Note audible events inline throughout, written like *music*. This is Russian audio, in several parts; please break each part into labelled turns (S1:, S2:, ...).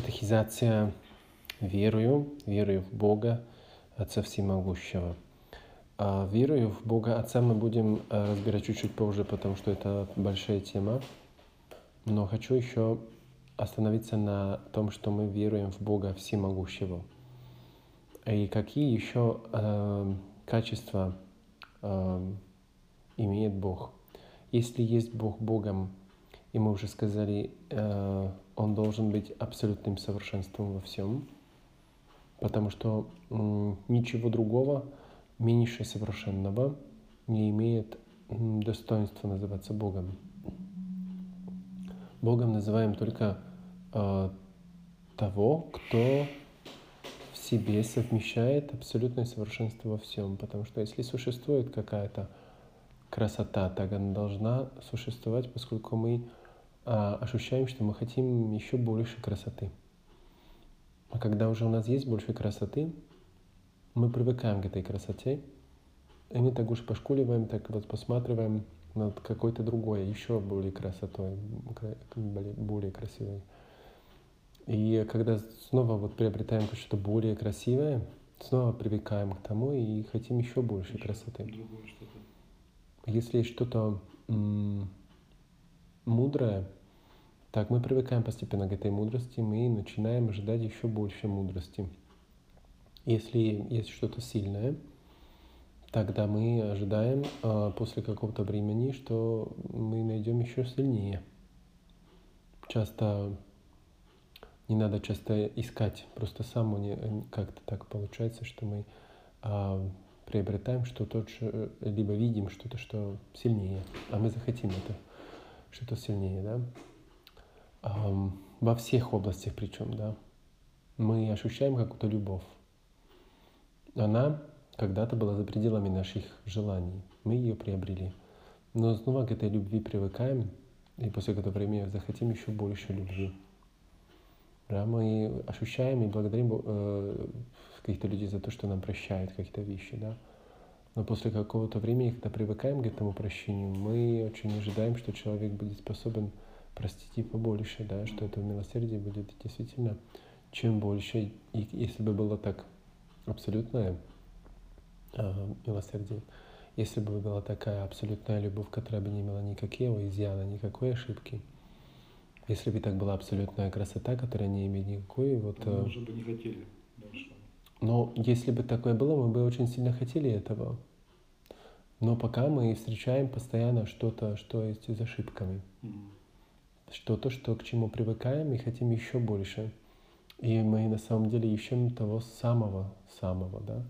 S1: катехизация «Верую, верую в Бога, Отца Всемогущего». А верую в Бога Отца мы будем э, разбирать чуть-чуть позже, потому что это большая тема. Но хочу еще остановиться на том, что мы веруем в Бога Всемогущего. И какие еще э, качества э, имеет Бог. Если есть Бог Богом, и мы уже сказали, э, Он должен быть абсолютным совершенством во всем, потому что ничего другого меньше совершенного не имеет достоинства называться Богом. Богом называем только э, того, кто в себе совмещает абсолютное совершенство во всем. Потому что если существует какая-то красота, так она должна существовать, поскольку мы ощущаем, что мы хотим еще больше красоты. А когда уже у нас есть больше красоты, мы привыкаем к этой красоте, и мы так уж пошкуливаем, так вот посматриваем над какой-то другой, еще более красотой, более красивой. И когда снова вот приобретаем что-то более красивое, снова привыкаем к тому и хотим еще больше еще красоты. Если есть что-то мудрое, так мы привыкаем постепенно к этой мудрости, мы начинаем ожидать еще больше мудрости. Если есть что-то сильное, тогда мы ожидаем э, после какого-то времени, что мы найдем еще сильнее. Часто не надо часто искать, просто само не, как-то так получается, что мы э, приобретаем что-то, либо видим что-то, что сильнее, а мы захотим это, что-то сильнее, да. Во всех областях причем, да. Мы ощущаем какую-то любовь она когда-то была за пределами наших желаний. Мы ее приобрели. Но снова к этой любви привыкаем, и после какого времени захотим еще больше любви. Да, мы ощущаем и благодарим э, каких-то людей за то, что нам прощают какие-то вещи. Да? Но после какого-то времени, когда привыкаем к этому прощению, мы очень ожидаем, что человек будет способен простить и побольше, да? что это милосердие будет действительно чем больше. И если бы было так абсолютное э, милосердие. Если бы была такая абсолютная любовь, которая бы не имела никакого изъяна, никакой ошибки, если бы так была абсолютная красота, которая не имеет никакой вот...
S2: Мы э, уже бы не хотели дальше.
S1: Но если бы такое было, мы бы очень сильно хотели этого. Но пока мы встречаем постоянно что-то, что есть с ошибками. Mm-hmm. Что-то, что к чему привыкаем и хотим еще больше. И мы на самом деле ищем того самого-самого, да.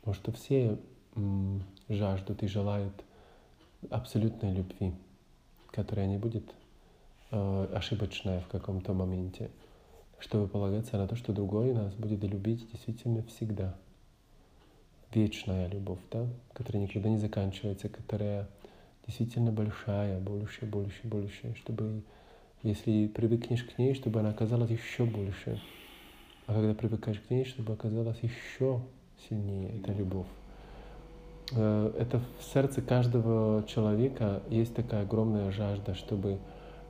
S1: Потому что все м, жаждут и желают абсолютной любви, которая не будет э, ошибочная в каком-то моменте, чтобы полагаться на то, что другой нас будет любить действительно всегда. Вечная любовь, да, которая никогда не заканчивается, которая действительно большая, больше, больше, больше, чтобы, если привыкнешь к ней, чтобы она оказалась еще больше. А когда привыкаешь к ней, чтобы оказалась еще сильнее эта любовь. Э, это в сердце каждого человека есть такая огромная жажда, чтобы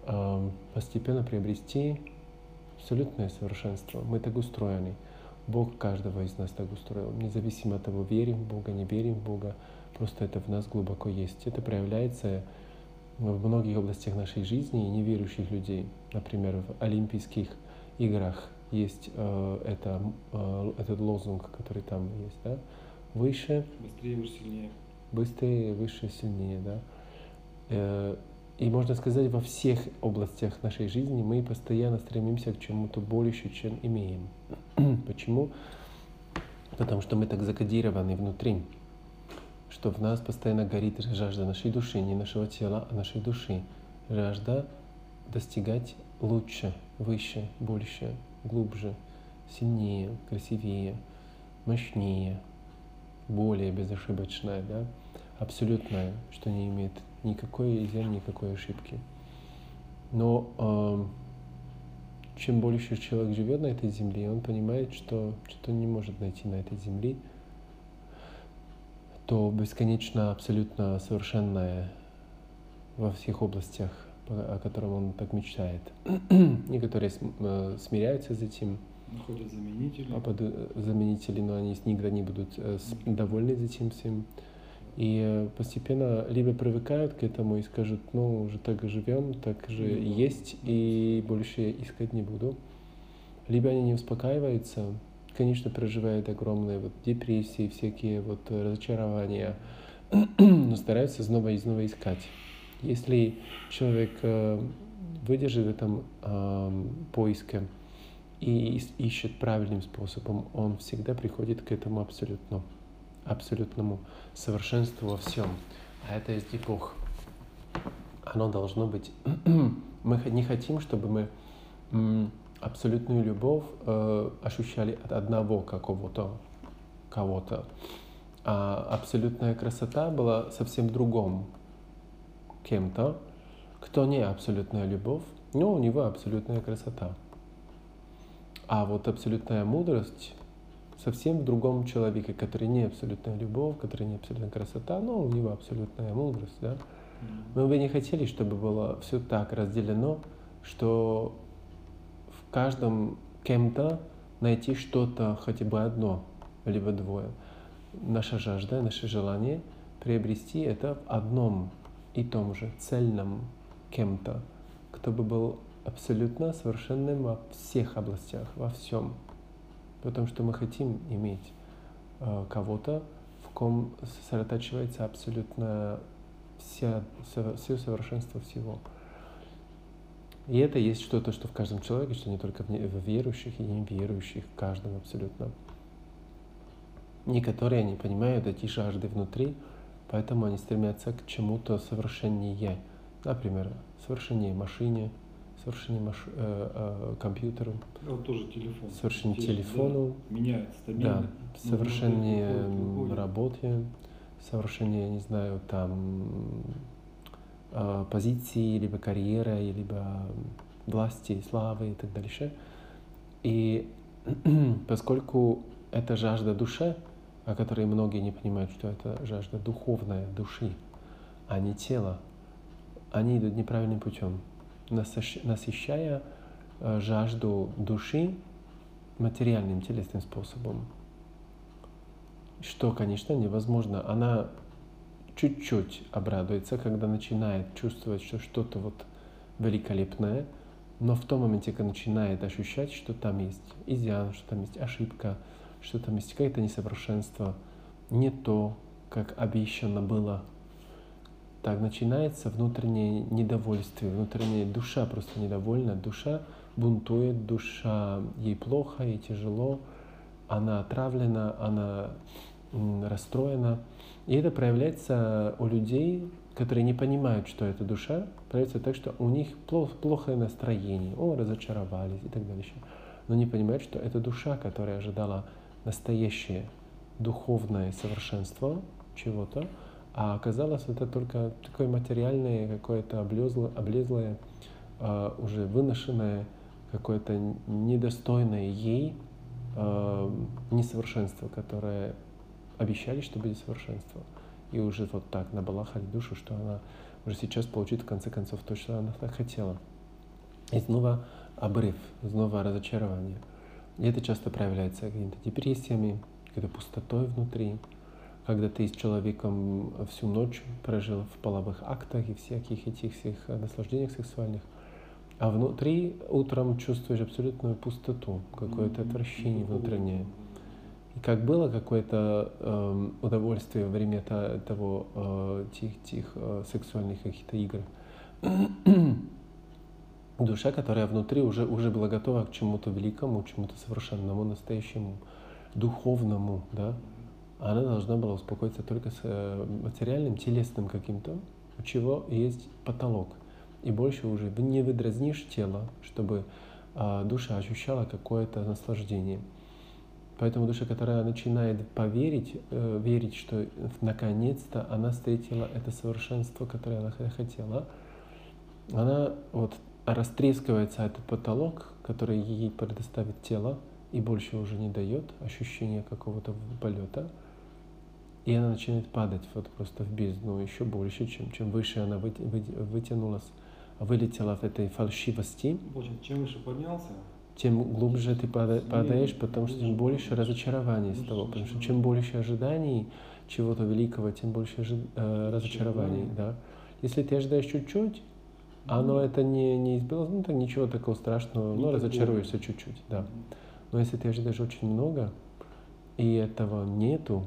S1: эм, постепенно приобрести абсолютное совершенство. Мы так устроены. Бог каждого из нас так устроил. Независимо от того, верим в Бога, не верим в Бога, просто это в нас глубоко есть. Это проявляется в многих областях нашей жизни и неверующих людей. Например, в Олимпийских играх есть э, это, э, этот лозунг, который там есть, да? Выше.
S2: Быстрее, выше, сильнее.
S1: Быстрее, выше, сильнее, да? Э, и можно сказать, во всех областях нашей жизни мы постоянно стремимся к чему-то больше, чем имеем. Почему? Потому что мы так закодированы внутри, что в нас постоянно горит жажда нашей души, не нашего тела, а нашей души. Жажда достигать лучше, выше, больше, глубже, сильнее, красивее, мощнее, более безошибочная, да, абсолютная, что не имеет никакой изъян, никакой ошибки. Но э, чем больше человек живет на этой земле, он понимает, что что-то не может найти на этой земле, то бесконечно, абсолютно совершенное во всех областях о котором он так мечтает. Некоторые э, смиряются с этим.
S2: Находят заменители.
S1: А под, заменители, но они никогда не будут довольны этим всем. И постепенно либо привыкают к этому и скажут, ну, уже так живем, так же ну, есть, и больше искать не буду. Либо они не успокаиваются, конечно, проживают огромные вот депрессии, всякие вот разочарования, *clears throat* но стараются снова и снова искать. Если человек э, выдержит в этом э, поиске и ищет правильным способом, он всегда приходит к этому абсолютно, абсолютному совершенству во всем. А это есть и Бог. Оно должно быть. *clears throat* мы не хотим, чтобы мы абсолютную любовь э, ощущали от одного какого-то кого-то. А абсолютная красота была совсем другом кем-то, кто не абсолютная любовь, но у него абсолютная красота. А вот абсолютная мудрость совсем в другом человеке, который не абсолютная любовь, который не абсолютная красота, но у него абсолютная мудрость. Да? Мы бы не хотели, чтобы было все так разделено, что каждом кем-то найти что-то, хотя бы одно, либо двое. Наша жажда, наше желание приобрести это в одном и том же цельном кем-то, кто бы был абсолютно совершенным во всех областях, во всем. Потому что мы хотим иметь э, кого-то, в ком сосредотачивается абсолютно вся, все совершенство всего. И это есть что-то, что в каждом человеке, что не только в верующих и неверующих, в каждом абсолютно. Некоторые не понимают эти жажды внутри, поэтому они стремятся к чему-то совершеннее. Например, совершеннее машине, совершение маш... э, э, компьютеру,
S2: ну, вот тоже телефон.
S1: совершение телефону,
S2: да, меняет стабильно.
S1: Да, совершение ну, работе, совершение, не знаю, там э, позиции, либо карьеры, либо власти, славы и так дальше. И *clears throat* поскольку это жажда души, о которой многие не понимают, что это жажда духовная души, а не тела, они идут неправильным путем насыщая э, жажду души материальным, телесным способом. Что, конечно, невозможно. Она чуть-чуть обрадуется, когда начинает чувствовать, что что-то вот великолепное, но в том моменте, когда начинает ощущать, что там есть изъян, что там есть ошибка, что там есть какое-то несовершенство, не то, как обещано было так начинается внутреннее недовольствие, внутренняя душа просто недовольна, душа бунтует, душа ей плохо, ей тяжело, она отравлена, она расстроена. И это проявляется у людей, которые не понимают, что это душа, проявляется так, что у них плохо, плохое настроение, о, разочаровались и так далее. Но не понимают, что это душа, которая ожидала настоящее духовное совершенство чего-то, а оказалось, это только такое материальное, какое-то облезлое, облезлое э, уже выношенное, какое-то недостойное ей э, несовершенство, которое обещали, что будет совершенство. И уже вот так набалахали душу, что она уже сейчас получит в конце концов то, что она так хотела. И снова обрыв, снова разочарование. И это часто проявляется какими-то депрессиями, какой-то пустотой внутри, когда ты с человеком всю ночь прожил в половых актах и всяких этих всех наслаждениях сексуальных, а внутри утром чувствуешь абсолютную пустоту, какое-то отвращение внутреннее. И как было какое-то э, удовольствие во время та, того э, тех э, сексуальных каких-то игр, *clears throat* душа, которая внутри уже, уже была готова к чему-то великому, чему-то совершенному, настоящему, духовному, да, она должна была успокоиться только с э, материальным, телесным каким-то, у чего есть потолок. И больше уже не выдразнишь тело, чтобы а, душа ощущала какое-то наслаждение. Поэтому душа, которая начинает поверить, э, верить, что наконец-то она встретила это совершенство, которое она хотела, она вот растрескивается этот потолок, который ей предоставит тело, и больше уже не дает ощущения какого-то полета, и она начинает падать вот просто в бездну еще больше, чем, чем выше она вы, вы, вытянулась. вылетела в этой фальшивости,
S2: Получается, чем выше поднялся,
S1: тем глубже ты пада- падаешь, потому что тем больше разочарований с того. Потому что чем больше ожиданий чего-то великого, тем больше ожи- э, разочарований. Да? Если ты ожидаешь чуть-чуть, оно это не, не избилось, ну так ничего такого страшного, но разочаруешься чуть-чуть, да. Но если ты ожидаешь очень много, и этого нету,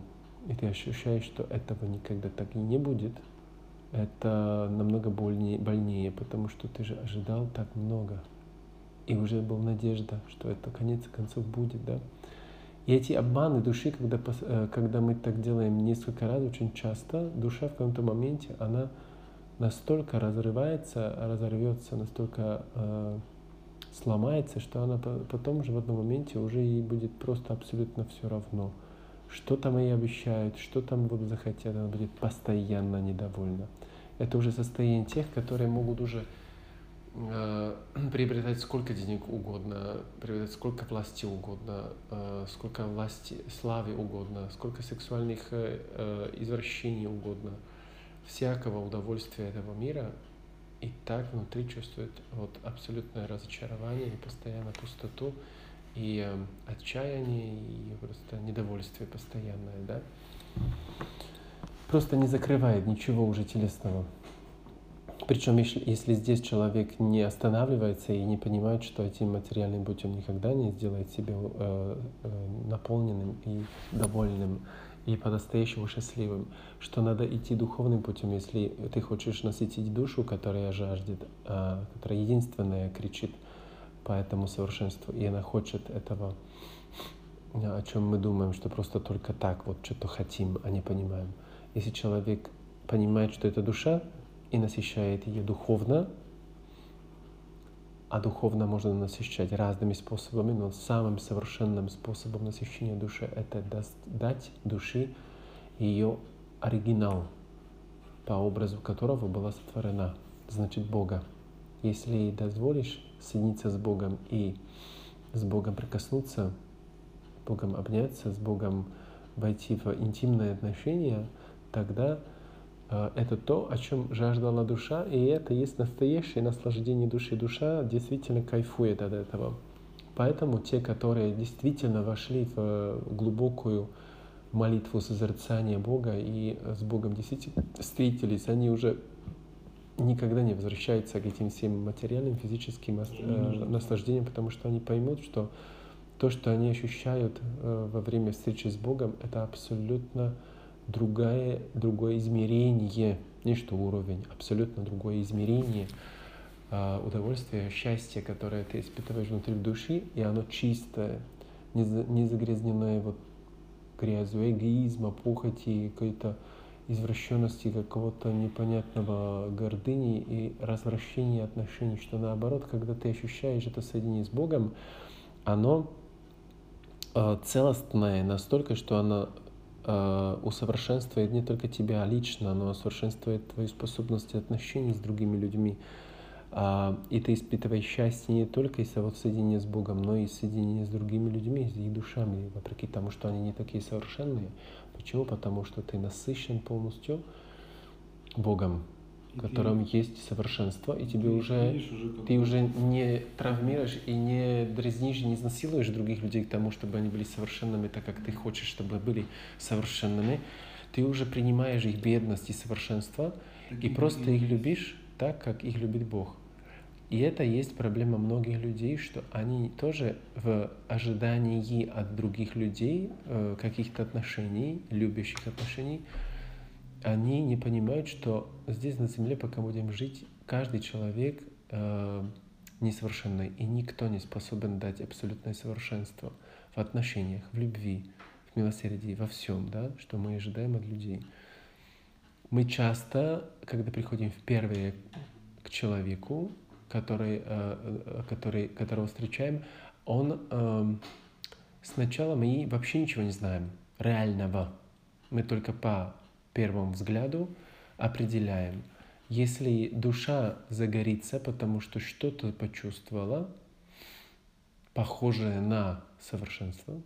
S1: и ты ощущаешь, что этого никогда так и не будет, это намного больнее, больнее, потому что ты же ожидал так много. И уже была надежда, что это конец концов будет, да. И эти обманы души, когда, э, когда мы так делаем несколько раз, очень часто, душа в каком-то моменте, она настолько разрывается, разорвется, настолько э, сломается, что она по- потом уже в одном моменте уже ей будет просто абсолютно все равно. Что там ей обещают, что там будут захотят, она будет постоянно недовольна. Это уже состояние тех, которые могут уже э, *clears throat* приобретать сколько денег угодно, приобретать сколько власти угодно, э, сколько власти, славы угодно, сколько сексуальных э, э, извращений угодно, всякого удовольствия этого мира, и так внутри чувствует вот абсолютное разочарование и постоянно пустоту, и э, отчаяние, и просто недовольствие постоянное, да? Просто не закрывает ничего уже телесного. Причем, если, здесь человек не останавливается и не понимает, что этим материальным путем никогда не сделает себя э, э, наполненным и довольным и по-настоящему счастливым, что надо идти духовным путем, если ты хочешь насытить душу, которая жаждет, э, которая единственная кричит по этому совершенству, и она хочет этого, о чем мы думаем, что просто только так вот что-то хотим, а не понимаем. Если человек понимает, что это душа, и насыщает ее духовно, а духовно можно насыщать разными способами, но самым совершенным способом насыщения души — это дать души ее оригинал, по образу которого была сотворена, значит Бога. Если ей дозволишь соединиться с Богом и с Богом прикоснуться, с Богом обняться, с Богом войти в интимные отношения, тогда это то, о чем жаждала душа, и это есть настоящее наслаждение души. Душа действительно кайфует от этого. Поэтому те, которые действительно вошли в э, глубокую молитву созерцания Бога и с Богом действительно встретились, они уже никогда не возвращаются к этим всем материальным, физическим э, наслаждениям, потому что они поймут, что то, что они ощущают э, во время встречи с Богом, это абсолютно другое, другое измерение, не что уровень, абсолютно другое измерение а, удовольствия, счастья, которое ты испытываешь внутри души, и оно чистое, не, за- не загрязненное вот грязью эгоизма, похоти, какой-то извращенности, какого-то непонятного гордыни и развращения отношений, что наоборот, когда ты ощущаешь это соединение с Богом, оно э, целостное настолько, что оно э, усовершенствует не только тебя лично, но усовершенствует твою способность отношений с другими людьми. А, и ты испытываешь счастье не только из вот соединения с Богом, но и соединения с другими людьми, с их душами, вопреки тому, что они не такие совершенные. Почему? Потому что ты насыщен полностью Богом,
S2: И
S1: в
S2: ты-
S1: котором есть совершенство, и тебе
S2: ты
S1: уже
S2: уже как
S1: ты уже не травмируешь и не дразнишь, не изнасилуешь других людей к тому, чтобы они были совершенными, так как ты хочешь, чтобы были совершенными. Ты уже принимаешь их бедность и совершенство, и
S2: такие,
S1: просто их любишь так, как их любит Бог. И это есть проблема многих людей, что они тоже в ожидании от других людей э, каких-то отношений, любящих отношений, они не понимают, что здесь на Земле, пока будем жить, каждый человек э, несовершенный, и никто не способен дать абсолютное совершенство в отношениях, в любви, в милосердии, во всем, да, что мы ожидаем от людей. Мы часто, когда приходим впервые к человеку, который, э, э, который, которого встречаем, он эм, сначала мы вообще ничего не знаем реального. Мы только по первому взгляду определяем. Если душа загорится, потому что что-то почувствовала, похожее на совершенство,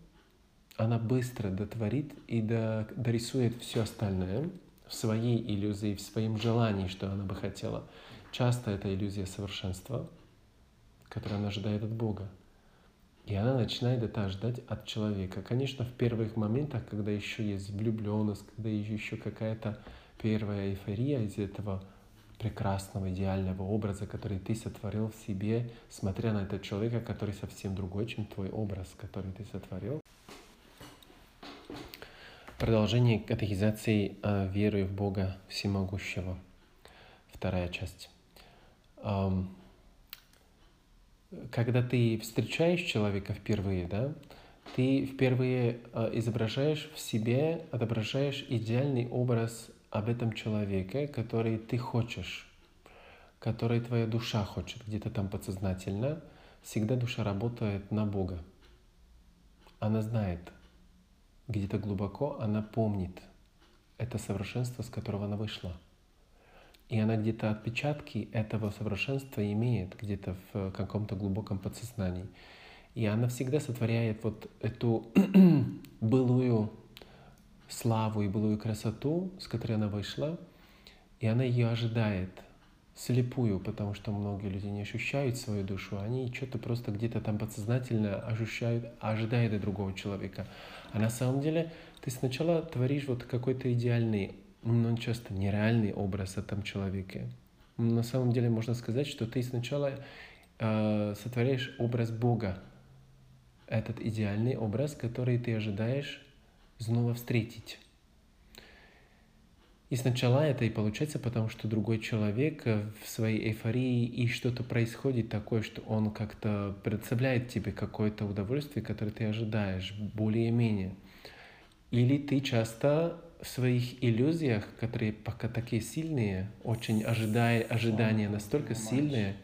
S1: она быстро дотворит и до- дорисует все остальное в своей иллюзии, в своем желании, что она бы хотела. часто это иллюзия совершенства, которую она ожидает от Бога. И она начинает это ждать от человека. Конечно, в первых моментах, когда еще есть влюбленность, когда еще какая-то первая эйфория из этого прекрасного, идеального образа, который ты сотворил в себе, смотря на этого человека, который совсем другой, чем твой образ, который ты сотворил. Продолжение катехизации э, веры в Бога Всемогущего. Вторая часть. Когда ты встречаешь человека впервые, да, ты впервые э, изображаешь в себе, отображаешь идеальный образ об этом человеке, который ты хочешь, который твоя душа хочет, где-то там подсознательно. Всегда душа работает на Бога. Она знает, где-то глубоко она помнит это совершенство, с которого она вышла – и она где-то отпечатки этого совершенства имеет где-то в каком-то глубоком подсознании. И она всегда сотворяет вот эту *clears throat* былую славу и былую красоту, с которой она вышла, и она ее ожидает слепую, потому что многие люди не ощущают свою душу, они что-то просто где-то там подсознательно ощущают, ожидают от другого человека. А на самом деле ты сначала творишь вот какой-то идеальный но он часто нереальный образ о том человеке. На самом деле можно сказать, что ты сначала э, сотворяешь образ Бога, этот идеальный образ, который ты ожидаешь снова встретить. И сначала это и получается, потому что другой человек в своей эйфории и что-то происходит такое, что он как-то представляет тебе какое-то удовольствие, которое ты ожидаешь, более-менее. Или ты часто своих иллюзиях, которые пока такие сильные, очень ожидая, ожидания настолько сильные,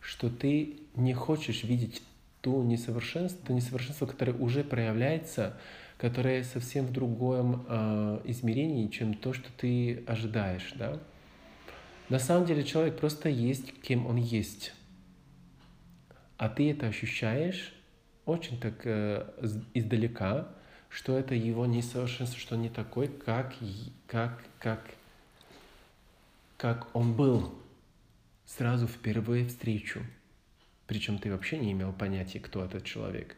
S1: что ты не хочешь видеть ту несовершенство, то несовершенство, которое уже проявляется, которое совсем в другом э, измерении, чем то, что ты ожидаешь, да? На самом деле человек просто есть, кем он есть. А ты это ощущаешь очень так э, издалека, что это его несовершенство, что он не такой, как, как, как, как он был сразу впервые встречу. Причем ты вообще не имел понятия, кто этот человек.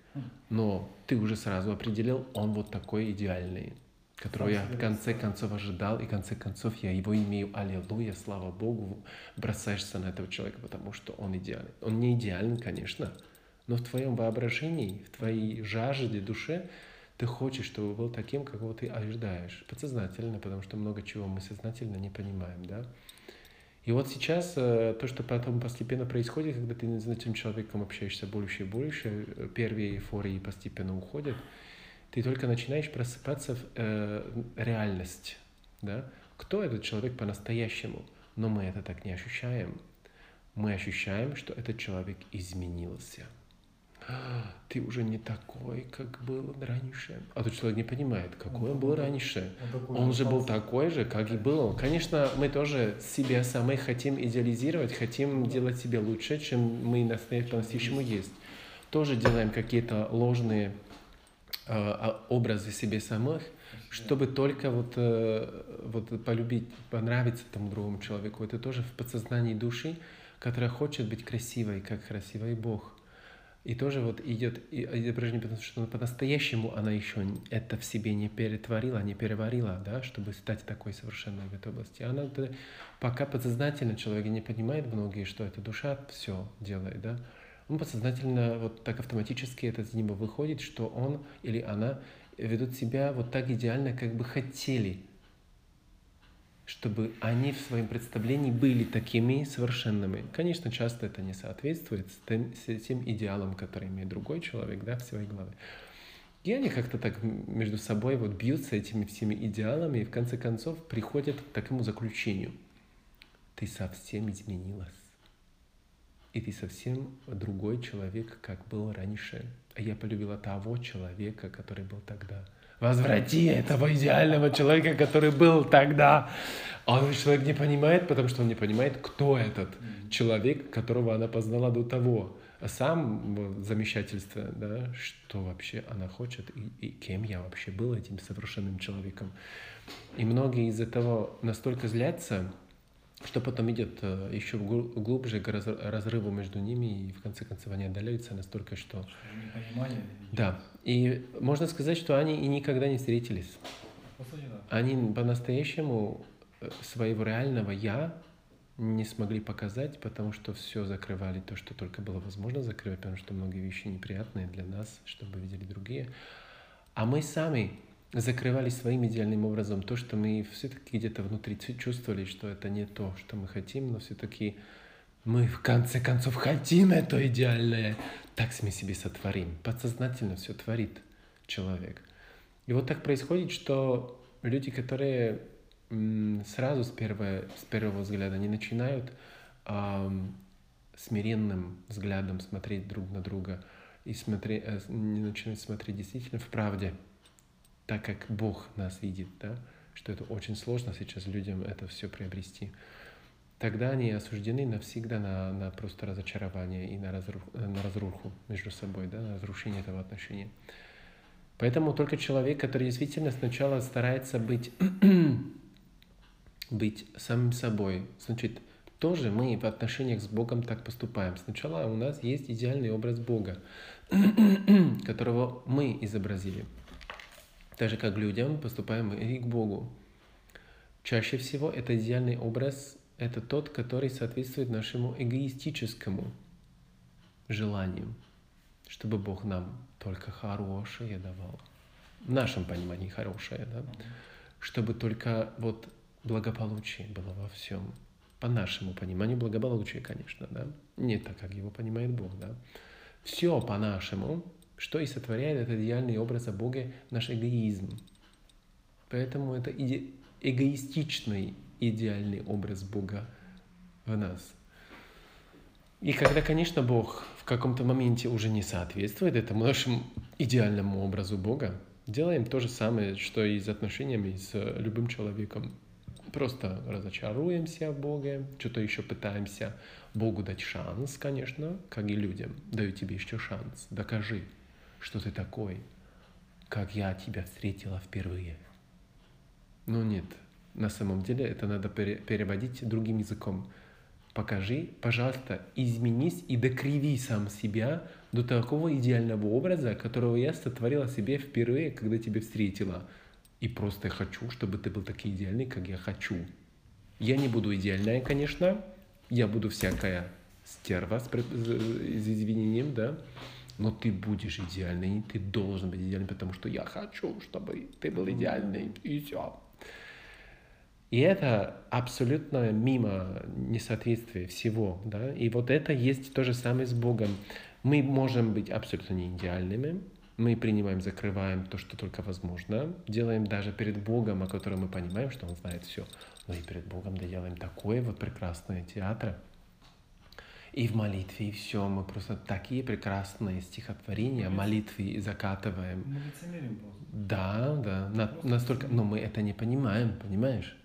S1: Но ты уже сразу определил, он вот такой идеальный, которого я в конце концов ожидал, и в конце концов я его имею. Аллилуйя, слава Богу, бросаешься на этого человека, потому что он идеальный. Он не идеальный, конечно, но в твоем воображении, в твоей жажде душе ты хочешь, чтобы был таким, какого ты ожидаешь. Подсознательно, потому что много чего мы сознательно не понимаем, да. И вот сейчас э, то, что потом постепенно происходит, когда ты с этим человеком общаешься больше и больше, э, первые эйфории постепенно уходят, ты только начинаешь просыпаться в э, реальность, да. Кто этот человек по-настоящему? Но мы это так не ощущаем. Мы ощущаем, что этот человек изменился – ты уже не такой, как был раньше. А тот человек не понимает, какой он, был раньше. Он, же был такой же, как и был. Конечно, мы тоже себя самой хотим идеализировать, хотим делать себя лучше, чем мы по-настоящему есть. Тоже делаем какие-то ложные э, образы себе самых, чтобы только вот, э, вот полюбить, понравиться тому другому человеку. Это тоже в подсознании души, которая хочет быть красивой, как красивый Бог. И тоже вот идет изображение, потому что по-настоящему она еще это в себе не перетворила, не переварила, да, чтобы стать такой совершенной в этой области. Она пока подсознательно человек не понимает многие, что эта душа все делает, да. Он подсознательно вот так автоматически это из него выходит, что он или она ведут себя вот так идеально, как бы хотели чтобы они в своем представлении были такими совершенными. Конечно, часто это не соответствует с тем, с тем идеалом, который имеет другой человек да, в своей голове. И они как-то так между собой вот бьются этими всеми идеалами и в конце концов приходят к такому заключению. Ты совсем изменилась. И ты совсем другой человек, как был раньше. А я полюбила того человека, который был тогда – Возврати этого идеального человека, который был тогда. А он человек не понимает, потому что он не понимает, кто этот человек, которого она познала до того. А сам замещательство, да, что вообще она хочет и, и кем я вообще был этим совершенным человеком. И многие из этого настолько злятся, что потом идет э, еще глубже к разрыву между ними, и в конце концов они отдаляются настолько, что...
S2: Непонимание.
S1: Да. И можно сказать, что они и никогда не встретились. Они по-настоящему э, своего реального «я» не смогли показать, потому что все закрывали, то, что только было возможно закрывать, потому что многие вещи неприятные для нас, чтобы видели другие. А мы сами закрывали своим идеальным образом то, что мы все-таки где-то внутри чувствовали, что это не то, что мы хотим, но все-таки мы в конце концов хотим это идеальное. Так мы себе сотворим. Подсознательно все творит человек. И вот так происходит, что люди, которые сразу с первого, с первого взгляда не начинают эм, смиренным взглядом смотреть друг на друга и смотреть, э, не начинают смотреть действительно в правде, так как Бог нас видит, да, что это очень сложно сейчас людям это все приобрести, тогда они осуждены навсегда на, на просто разочарование и на, разрух, на разруху между собой, да, на разрушение этого отношения. Поэтому только человек, который действительно сначала старается быть, *clears throat* быть самим собой, значит, тоже мы в отношениях с Богом так поступаем. Сначала у нас есть идеальный образ Бога, *clears throat* которого мы изобразили – так же, как к людям, поступаем и к Богу. Чаще всего это идеальный образ, это тот, который соответствует нашему эгоистическому желанию, чтобы Бог нам только хорошее давал. В нашем понимании хорошее, да? Чтобы только вот благополучие было во всем. По нашему пониманию благополучие, конечно, да? Не так, как его понимает Бог, да? Все по-нашему, что и сотворяет этот идеальный образ о Боге наш эгоизм. Поэтому это эгоистичный идеальный образ Бога в нас. И когда, конечно, Бог в каком-то моменте уже не соответствует этому нашему идеальному образу Бога, делаем то же самое, что и с отношениями с любым человеком. Просто разочаруемся в Боге, что-то еще пытаемся Богу дать шанс, конечно, как и людям. Даю тебе еще шанс, докажи, что ты такой, как я тебя встретила впервые. Но нет, на самом деле это надо переводить другим языком. Покажи, пожалуйста, изменись и докриви сам себя до такого идеального образа, которого я сотворила себе впервые, когда тебя встретила. И просто хочу, чтобы ты был такой идеальный, как я хочу. Я не буду идеальная, конечно. Я буду всякая стерва с, с извинением, да но ты будешь идеальный, ты должен быть идеальным, потому что я хочу, чтобы ты был идеальный, и все. И это абсолютно мимо несоответствия всего. Да? И вот это есть то же самое с Богом. Мы можем быть абсолютно не идеальными, мы принимаем, закрываем то, что только возможно, делаем даже перед Богом, о котором мы понимаем, что Он знает все. Но и перед Богом делаем такое вот прекрасное театр, и в молитве, и все. Мы просто такие прекрасные стихотворения, молитвы закатываем.
S2: Мы лицемерим просто.
S1: Да, да. На, настолько, но мы это не понимаем, понимаешь?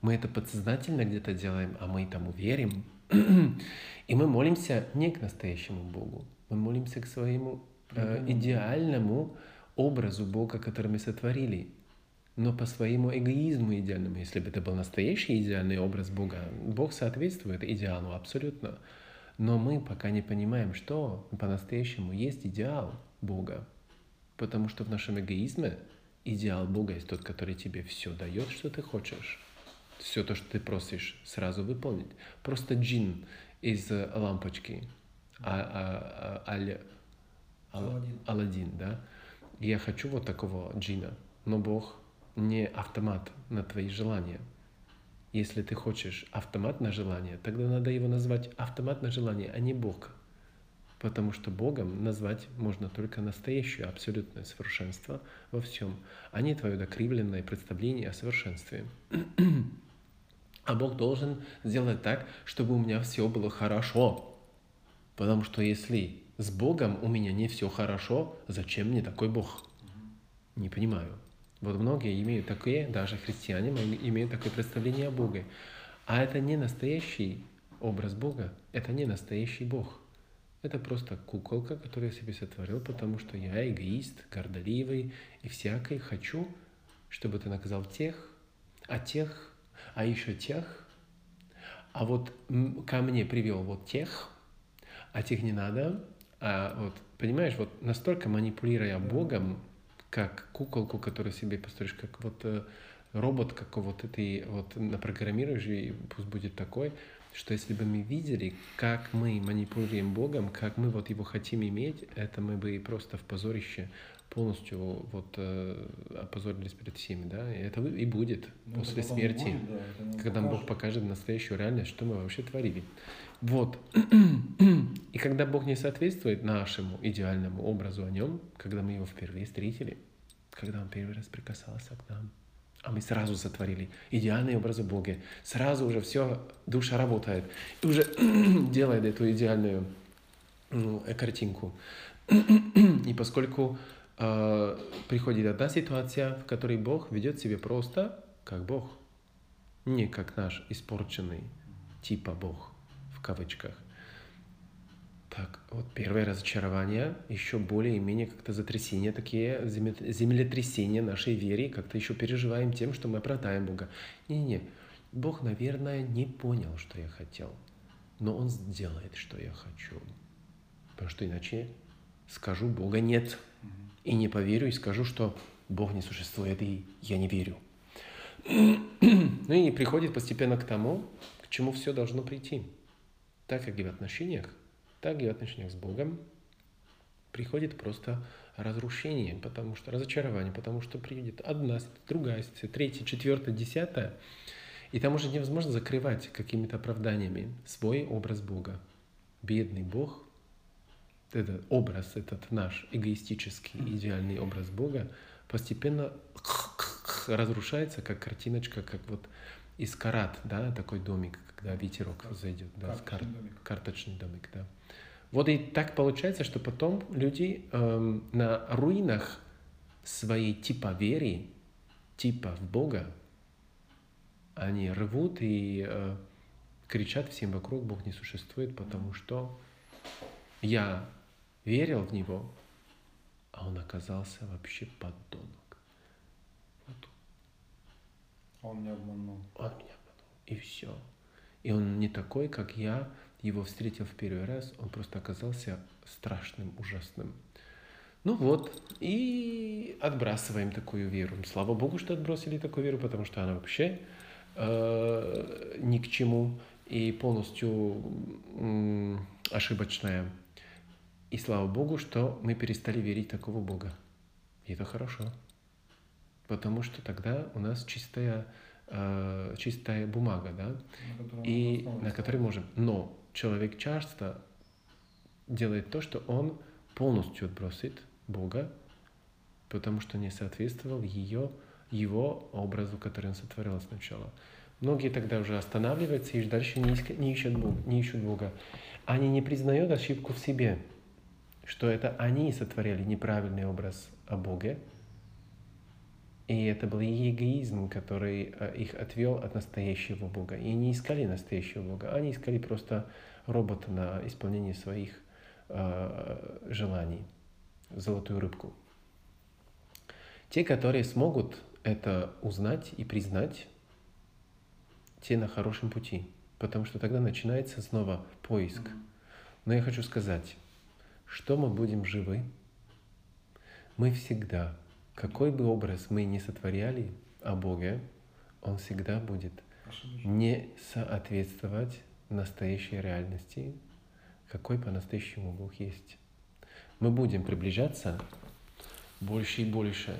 S1: Мы это подсознательно где-то делаем, а мы этому верим. *clears throat* И мы молимся не к настоящему Богу, мы молимся к своему э, идеальному образу Бога, который мы сотворили. Но по своему эгоизму идеальному, если бы это был настоящий идеальный образ Бога, Бог соответствует идеалу абсолютно. Но мы пока не понимаем, что по-настоящему есть идеал Бога. Потому что в нашем эгоизме идеал Бога есть тот, который тебе все дает, что ты хочешь. Все то, что ты просишь, сразу выполнить. Просто джин из лампочки. А, а, а, а, Аладдин. Аладдин, да? Я хочу вот такого джина, но Бог не автомат на твои желания. Если ты хочешь автомат на желание, тогда надо его назвать автомат на желание, а не Бог. Потому что Богом назвать можно только настоящее абсолютное совершенство во всем, а не твое докривленное представление о совершенстве. А Бог должен сделать так, чтобы у меня все было хорошо. Потому что если с Богом у меня не все хорошо, зачем мне такой Бог? Не понимаю. Вот многие имеют такое, даже христиане имеют такое представление о Боге. А это не настоящий образ Бога, это не настоящий Бог. Это просто куколка, которую я себе сотворил, потому что я эгоист, гордоливый и всякой хочу, чтобы ты наказал тех, а тех, а еще тех, А вот ко мне привел вот тех, а тех не надо. А вот, понимаешь, вот настолько манипулируя Богом, как куколку, которую себе построишь, как вот э, робот, как вот ты вот напрограммируешь, и пусть будет такой, что если бы мы видели, как мы манипулируем Богом, как мы вот его хотим иметь, это мы бы просто в позорище полностью вот э, опозорились перед всеми, да, и это и будет ну, после смерти, будет, да, когда покажет. Бог покажет настоящую реальность, что мы вообще творили. Вот. и когда Бог не соответствует нашему идеальному образу о нем, когда мы его впервые встретили, когда он первый раз прикасался к нам, а мы сразу сотворили идеальный образ Бога, сразу уже все, душа работает, и уже *clears throat* делает эту идеальную ну, картинку. и поскольку э, приходит одна ситуация, в которой Бог ведет себя просто как Бог, не как наш испорченный типа Бог кавычках. Так, вот первое разочарование, еще более-менее как-то затрясения такие, землетрясения нашей веры, как-то еще переживаем тем, что мы оправдаем Бога. Не-не-не, Бог, наверное, не понял, что я хотел, но Он сделает, что я хочу. Потому что иначе скажу Бога нет и не поверю, и скажу, что Бог не существует, и я не верю. *clears throat* Ну и приходит постепенно к тому, к чему все должно прийти. Так как и в отношениях, так и в отношениях с Богом приходит просто разрушение, потому что разочарование, потому что придет одна, другая, третья, четвертая, десятая, и там уже невозможно закрывать какими-то оправданиями свой образ Бога. Бедный Бог этот образ, этот наш эгоистический, идеальный образ Бога постепенно разрушается, как картиночка, как вот из карат, да, такой домик, когда ветерок зайдет, да, карточный, кар... домик. карточный домик, да. Вот и так получается, что потом люди эм, на руинах своей типа веры, типа в Бога, они рвут и э, кричат всем вокруг, Бог не существует, потому что я верил в него, а он оказался вообще подонок. Вот.
S2: Он меня обманул.
S1: Он меня обманул. И все. И он не такой, как я его встретил в первый раз, он просто оказался страшным, ужасным. Ну вот, и отбрасываем такую веру. Слава Богу, что отбросили такую веру, потому что она вообще э, ни к чему и полностью э, ошибочная. И слава Богу, что мы перестали верить такого Бога. И это хорошо. Потому что тогда у нас чистая, э, чистая бумага, да, на и на которой можем. Но человек часто делает то, что он полностью отбросит Бога, потому что не соответствовал ее, его образу, который он сотворил сначала. Многие тогда уже останавливаются и дальше не, не, ищут Бога, не ищут Бога. Они не признают ошибку в себе – что это они сотворили неправильный образ о Боге, и это был эгоизм, который э, их отвел от настоящего Бога. И не искали настоящего Бога, они искали просто робота на исполнение своих э, желаний, золотую рыбку. Те, которые смогут это узнать и признать, те на хорошем пути, потому что тогда начинается снова поиск. Но я хочу сказать, что мы будем живы, мы всегда, какой бы образ мы ни сотворяли о Боге, он всегда будет не соответствовать настоящей реальности, какой по-настоящему Бог есть. Мы будем приближаться больше и больше,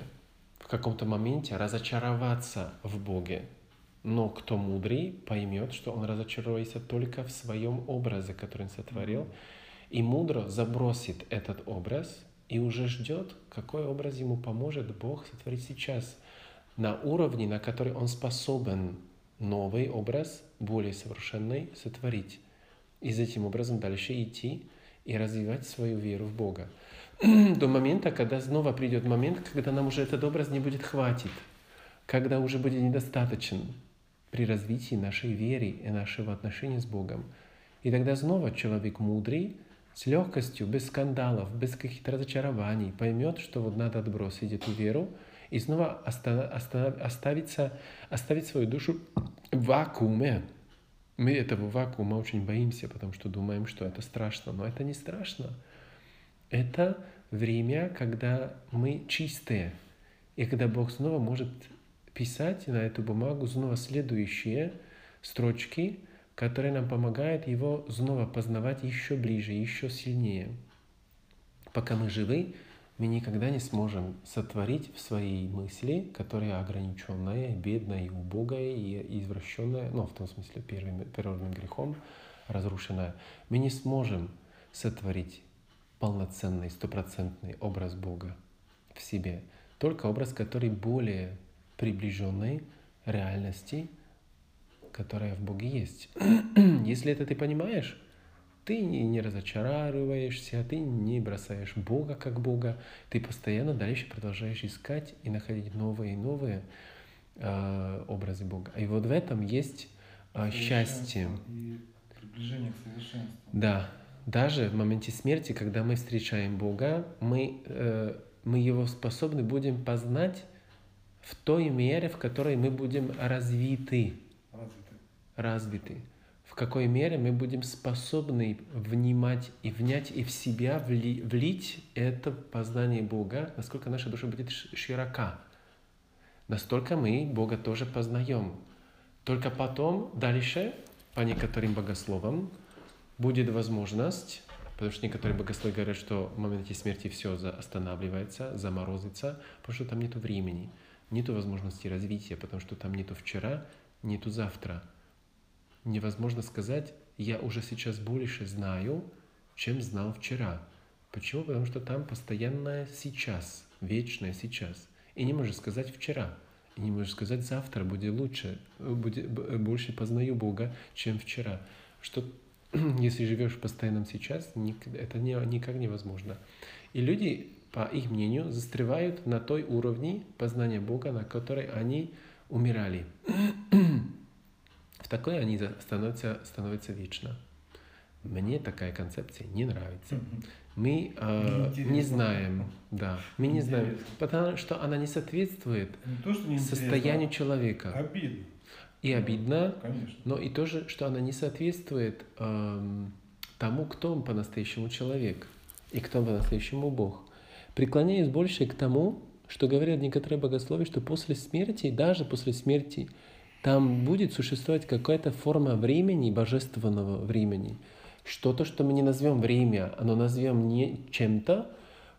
S1: в каком-то моменте разочароваться в Боге. Но кто мудрый, поймет, что он разочаруется только в своем образе, который он сотворил, и мудро забросит этот образ и уже ждет, какой образ ему поможет Бог сотворить сейчас на уровне, на который он способен новый образ, более совершенный, сотворить. И с этим образом дальше идти и развивать свою веру в Бога. *clears throat* До момента, когда снова придет момент, когда нам уже этот образ не будет хватит, когда уже будет недостаточен при развитии нашей веры и нашего отношения с Богом. И тогда снова человек мудрый с легкостью, без скандалов, без каких-то разочарований поймет, что вот надо отбросить эту веру и снова оста- оста- оставиться, оставить свою душу в вакууме, Мы этого вакуума очень боимся, потому что думаем, что это страшно. Но это не страшно. Это время, когда мы чистые. И когда Бог снова может писать на эту бумагу снова следующие строчки, которые нам помогают его снова познавать еще ближе, еще сильнее. Пока мы живы, мы никогда не сможем сотворить в своей мысли, которая ограниченная, бедная, убогая и извращенная, ну, в том смысле, первым, первым грехом разрушенная, мы не сможем сотворить полноценный, стопроцентный образ Бога в себе. Только образ, который более приближенной реальности, которая в Боге есть. *clears throat* Если это ты понимаешь, ты не разочаровываешься, ты не бросаешь Бога как Бога, ты постоянно дальше продолжаешь искать и находить новые и новые э, образы Бога. И вот в этом есть э, счастье.
S2: И приближение к совершенству.
S1: Да, даже в моменте смерти, когда мы встречаем Бога, мы, э, мы Его способны будем познать в той мере, в которой мы будем развиты.
S2: Развиты.
S1: В какой мере мы будем способны внимать и внять и в себя вли, влить это познание Бога, насколько наша душа будет широка. Настолько мы Бога тоже познаем. Только потом, дальше, по некоторым богословам, будет возможность, потому что некоторые богословы говорят, что в моменте смерти все останавливается, заморозится, потому что там нет времени нету возможности развития, потому что там нету вчера, нету завтра. Невозможно сказать, я уже сейчас больше знаю, чем знал вчера. Почему? Потому что там постоянное сейчас, вечное сейчас. И не можешь сказать вчера. И не можешь сказать завтра будет лучше, будет, больше познаю Бога, чем вчера. Что *clears throat* если живешь в постоянном сейчас, это не, никак невозможно. И люди по их мнению, застревают на той уровне познания Бога, на которой они умирали. *clears throat* В такой они становятся, становятся вечно. Мне такая концепция не нравится. Мы э, не знаем, да, мы не знаем, потому что она не соответствует
S2: не то, что не
S1: состоянию человека.
S2: Обидно.
S1: И обидно,
S2: Конечно.
S1: но и тоже, что она не соответствует э, тому, кто он по-настоящему человек и кто он по-настоящему Бог преклоняюсь больше к тому, что говорят некоторые богословия, что после смерти, даже после смерти, там будет существовать какая-то форма времени, божественного времени. Что-то, что мы не назовем время, оно назовем не чем-то,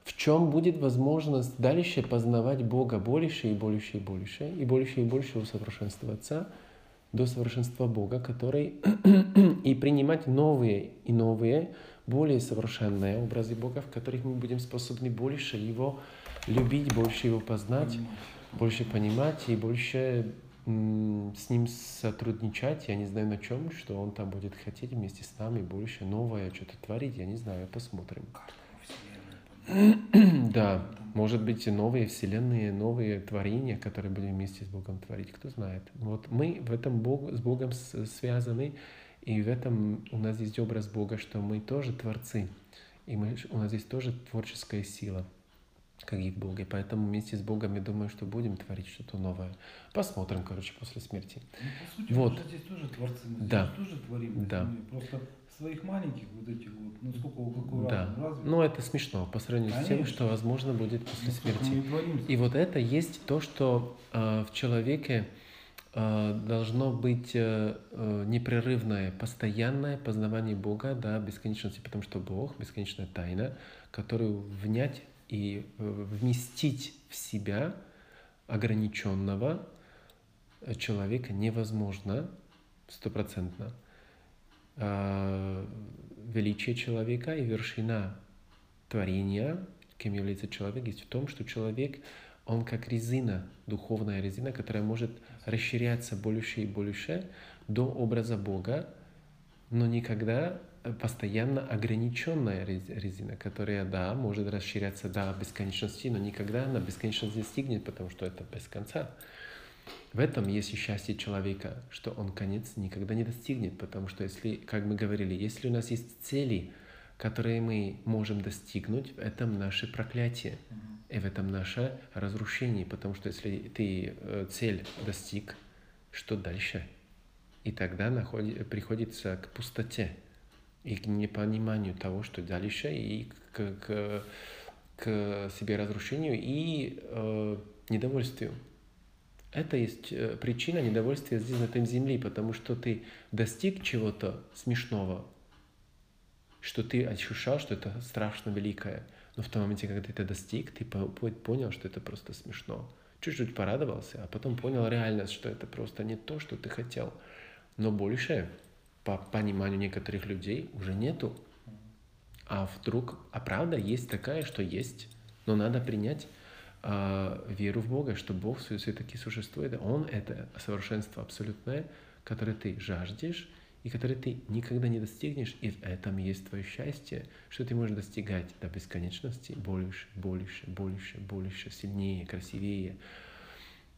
S1: в чем будет возможность дальше познавать Бога больше и больше и больше, и больше и больше усовершенствоваться до совершенства Бога, который *clears throat* и принимать новые и новые более совершенные образы Бога, в которых мы будем способны больше Его любить, больше Его познать, больше понимать и больше с Ним сотрудничать. Я не знаю на чем, что Он там будет хотеть вместе с нами больше новое что-то творить. Я не знаю, посмотрим. Да, может быть, новые вселенные, новые творения, которые будем вместе с Богом творить, кто знает. Вот мы в этом Бог, с Богом связаны, и в этом у нас есть образ Бога, что мы тоже творцы. И мы, у нас есть тоже творческая сила, как и в Боге. Поэтому вместе с Богом, я думаю, что будем творить что-то новое. Посмотрим, короче, после смерти.
S2: Ну, по сути,
S1: вот.
S2: мы же здесь тоже творцы, мы
S1: да.
S2: здесь тоже творим.
S1: Да.
S2: Просто своих маленьких вот этих вот, ну сколько у какого
S1: да.
S2: разве?
S1: Ну это смешно по сравнению Конечно. с тем, что возможно будет после ну, смерти. И вот это есть то, что э, в человеке Э, должно быть э, э, непрерывное, постоянное познавание Бога до бесконечности, потому что Бог — бесконечная тайна, которую внять и вместить в себя ограниченного человека невозможно стопроцентно. Величие человека и вершина творения, кем является человек, есть в том, что человек — он как резина, духовная резина, которая может расширяться больше и больше до образа Бога, но никогда постоянно ограниченная резина, которая, да, может расширяться до бесконечности, но никогда на бесконечность не стигнет, потому что это без конца. В этом есть и счастье человека, что он конец никогда не достигнет, потому что если, как мы говорили, если у нас есть цели, которые мы можем достигнуть, это наше проклятие. И в этом наше разрушение, потому что если ты э, цель достиг, что дальше? И тогда находит, приходится к пустоте и к непониманию того, что дальше, и к, к, к себе разрушению и э, недовольствию. Это есть э, причина недовольствия здесь, на этой земле, потому что ты достиг чего-то смешного, что ты ощущал, что это страшно великое. Но в том моменте, когда ты это достиг, ты понял, что это просто смешно. Чуть-чуть порадовался, а потом понял реальность, что это просто не то, что ты хотел. Но больше, по пониманию некоторых людей, уже нету. А вдруг, а правда есть такая, что есть, но надо принять э, веру в Бога, что Бог все-таки существует. Он — это совершенство абсолютное, которое ты жаждешь, и которое ты никогда не достигнешь, и в этом есть твое счастье, что ты можешь достигать до бесконечности больше, больше, больше, больше, сильнее, красивее,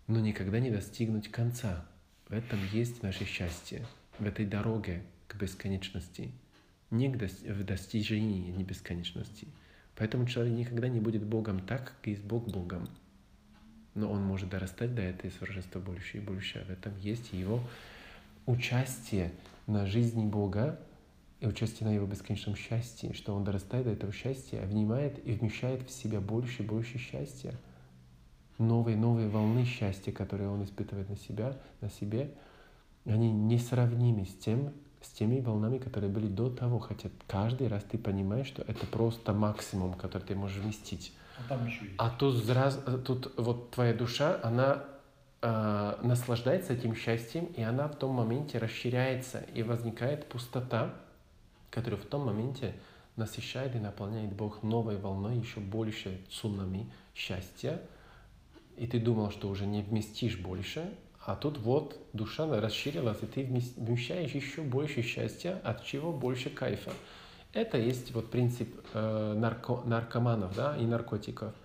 S1: но никогда не достигнуть конца. В этом есть наше счастье, в этой дороге к бесконечности, не в достижении не бесконечности. Поэтому человек никогда не будет Богом так, как есть Бог Богом. Но он может дорастать до этой совершенства больше и больше. В этом есть его участие на жизни Бога и участие на Его бесконечном счастье, что Он дорастает до этого счастья, внимает и вмещает в себя больше и больше счастья. Новые, новые волны счастья, которые Он испытывает на себя, на себе, они несравнимы с тем, с теми волнами, которые были до того, хотя каждый раз ты понимаешь, что это просто максимум, который ты можешь вместить.
S2: А там еще есть.
S1: А тут, раз, тут вот твоя душа, она э, наслаждается этим счастьем, и она в том моменте расширяется, и возникает пустота, которую в том моменте насыщает и наполняет Бог новой волной, еще больше цунами счастья. И ты думал, что уже не вместишь больше, а тут вот душа расширилась, и ты вмещаешь еще больше счастья, от чего больше кайфа. Это есть вот принцип э, нарко, наркоманов да, и наркотиков –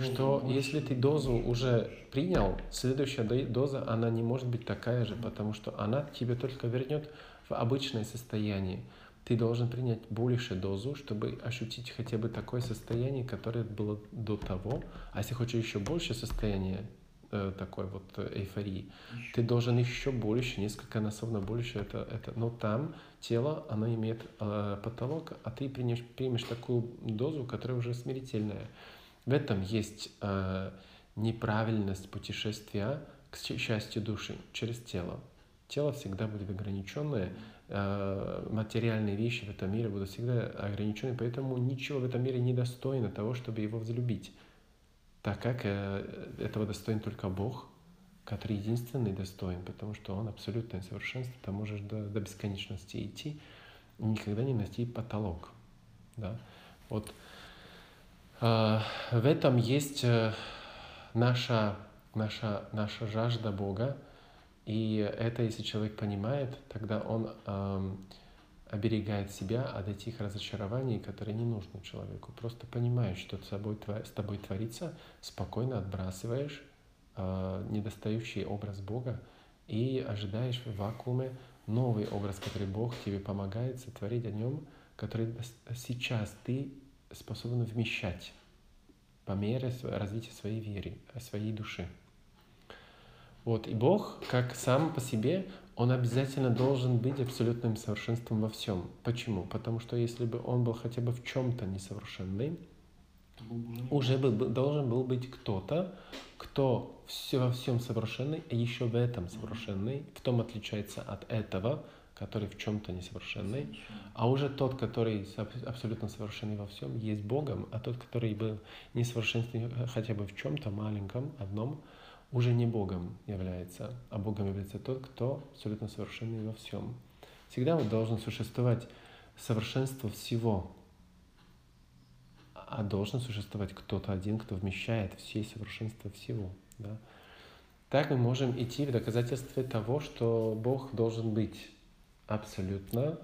S1: что если ты дозу уже принял, следующая доза, она не может быть такая же, потому что она тебе только вернет в обычное состояние. Ты должен принять больше дозу, чтобы ощутить хотя бы такое состояние, которое было до того. А если хочешь еще больше состояния, э, такой вот эйфории, ты должен еще больше, несколько насовно больше это, это. Но там тело, оно имеет э, потолок, а ты примешь, примешь такую дозу, которая уже смирительная. В этом есть э, неправильность путешествия к счастью души через тело. Тело всегда будет ограниченное, э, материальные вещи в этом мире будут всегда ограничены, поэтому ничего в этом мире не достойно того, чтобы его взлюбить, так как э, этого достоин только Бог, который единственный достоин, потому что Он абсолютное совершенство, ты можешь до, до бесконечности идти никогда не найти потолок. Да? Вот а, в этом есть э, наша, наша, наша жажда Бога. И это, если человек понимает, тогда он эм, оберегает себя от этих разочарований, которые не нужны человеку. Просто понимаешь, что с тобой, с тобой творится, спокойно отбрасываешь э, недостающий образ Бога и ожидаешь в вакууме новый образ, который Бог тебе помогает сотворить о нем, который сейчас ты способны вмещать по мере развития своей веры, своей души. Вот. И Бог, как сам по себе, Он обязательно должен быть абсолютным совершенством во всем. Почему? Потому что если бы Он был хотя бы в чем-то несовершенный, уже бы должен был быть кто-то, кто все во всем совершенный, а еще в этом совершенный, в том отличается от этого, который в чем-то несовершенный, а уже тот, который абсолютно совершенный во всем, есть Богом, а тот, который был несовершенный хотя бы в чем-то маленьком, одном, уже не Богом является, а Богом является тот, кто абсолютно совершенный во всем. Всегда должен существовать совершенство всего, а должен существовать кто-то один, кто вмещает все совершенства всего. Да? Так мы можем идти в доказательстве того, что Бог должен быть абсолютно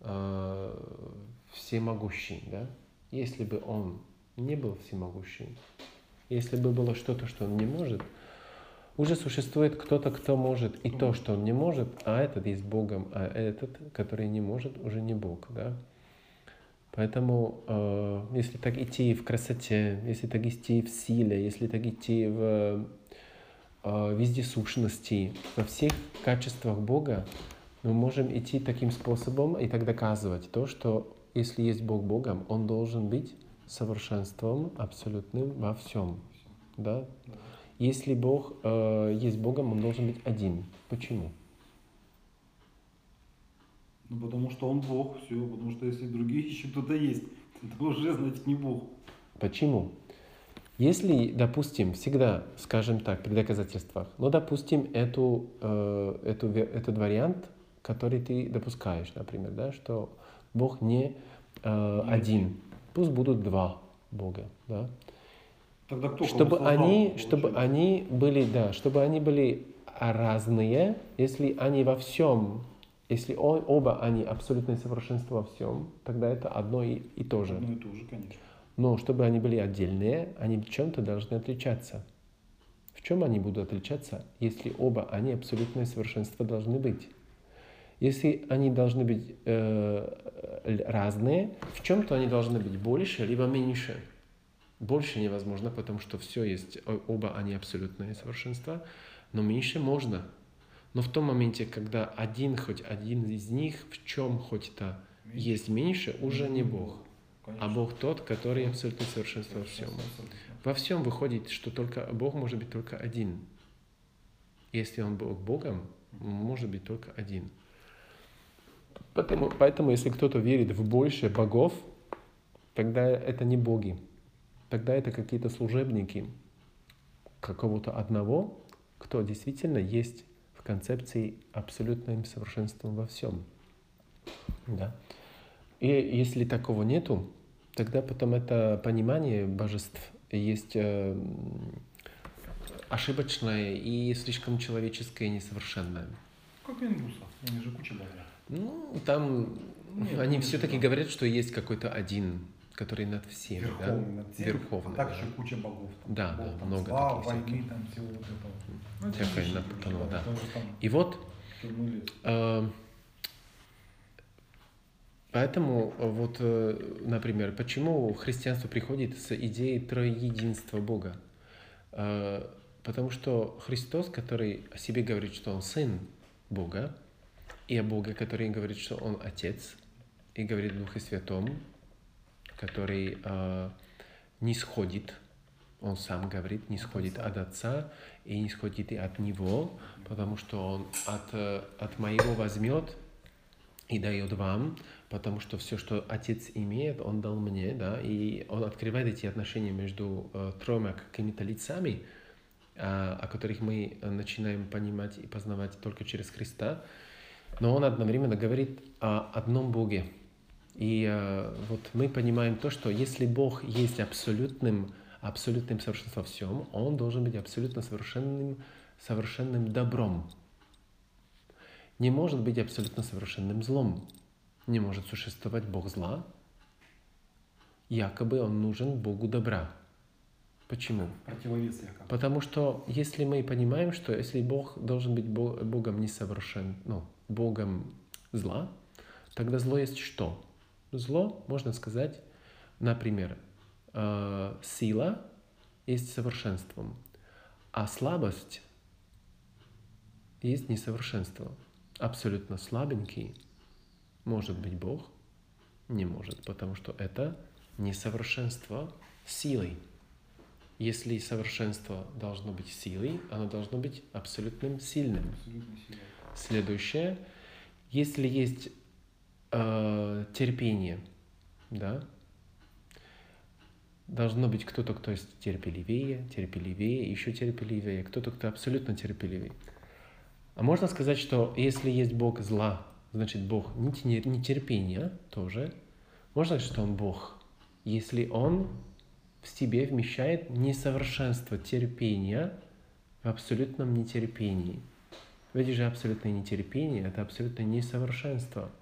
S1: э, всемогущий, да? Если бы он не был всемогущим, если бы было что-то, что он не может, уже существует кто-то, кто может и то, что он не может, а этот есть Богом, а этот, который не может, уже не Бог, да? Поэтому, э, если так идти в красоте, если так идти в силе, если так идти в э, вездесущности, во всех качествах Бога, мы можем идти таким способом и так доказывать то, что если есть Бог Богом, Он должен быть совершенством абсолютным во всем. Да? Если Бог э, есть Богом, Он должен быть один. Почему?
S2: Ну, потому что Он Бог, все. Потому что если другие еще кто-то есть, *laughs* это уже, значит, не Бог.
S1: Почему? Если, допустим, всегда, скажем так, при доказательствах, ну, допустим, эту, э, эту, этот вариант, который ты допускаешь, например, да, что Бог не э, один, пусть будут два Бога, да.
S2: Тогда кто
S1: чтобы они, чтобы они были, да, чтобы они были разные, если они во всем, если он, оба они абсолютное совершенство во всем, тогда это одно и, и то же.
S2: Одно и то же, конечно.
S1: Но чтобы они были отдельные, они в чем-то должны отличаться. В чем они будут отличаться, если оба они абсолютное совершенство должны быть? Если они должны быть э, разные, в чем-то они должны быть больше, либо меньше. Больше невозможно, потому что все есть, оба они абсолютное совершенство, но меньше можно. Но в том моменте, когда один, хоть один из них в чем хоть-то есть меньше, уже не Бог. Конечно. А Бог тот, который абсолютно совершенство во всем. Во всем выходит, что только Бог может быть только один. Если Он Бог Богом, может быть только один. Поэтому, поэтому если кто-то верит в больше богов, тогда это не боги. Тогда это какие-то служебники какого-то одного, кто действительно есть в концепции абсолютным совершенством во всем. Да? И если такого нету, тогда потом это понимание божеств есть э, ошибочное и слишком человеческое и несовершенное.
S2: Как индуса, они же куча богов.
S1: Ну, там Нет, они все-таки говорят, что есть какой-то один, который над всеми,
S2: Верховный,
S1: да?
S2: над всеми.
S1: Верховный.
S2: А также да. куча богов.
S1: Там, да, бог,
S2: да,
S1: там, много
S2: зла,
S1: таких
S2: войны,
S1: всяких.
S2: там всего вот этого.
S1: Ну, Всякое напутано, да. да. И вот, э, Поэтому, вот, э, например, почему христианство приходит с идеей троединства Бога? Э, потому что Христос, который о себе говорит, что Он Сын Бога, и о Боге, который говорит, что Он Отец, и говорит в Духе Святом, который э, не сходит, Он сам говорит, не сходит от Отца и не сходит и от Него, потому что Он от, от Моего возьмет и дает вам, потому что все, что Отец имеет, Он дал мне, да, и Он открывает эти отношения между э, тремя какими-то лицами, э, о которых мы начинаем понимать и познавать только через Христа, но Он одновременно говорит о одном Боге. И э, вот мы понимаем то, что если Бог есть абсолютным, абсолютным совершенством во всем, Он должен быть абсолютно совершенным, совершенным добром. Не может быть абсолютно совершенным злом не может существовать Бог зла, якобы он нужен Богу добра. Почему?
S2: Противовес якобы.
S1: Потому что если мы понимаем, что если Бог должен быть Богом несовершен, ну, Богом зла, тогда зло есть что? Зло, можно сказать, например, э, сила есть совершенством, а слабость есть несовершенство. Абсолютно слабенький может быть Бог? Не может, потому что это несовершенство силой. Если совершенство должно быть силой, оно должно быть абсолютным сильным. Следующее, если есть э, терпение, да, должно быть кто-то, кто терпеливее, терпеливее, еще терпеливее, кто-то, кто абсолютно терпеливее. А можно сказать, что если есть Бог зла, значит Бог нетерпение тоже. Можно сказать, что Он Бог, если Он в себе вмещает несовершенство терпения в абсолютном нетерпении. Ведь же абсолютное нетерпение – это абсолютное несовершенство.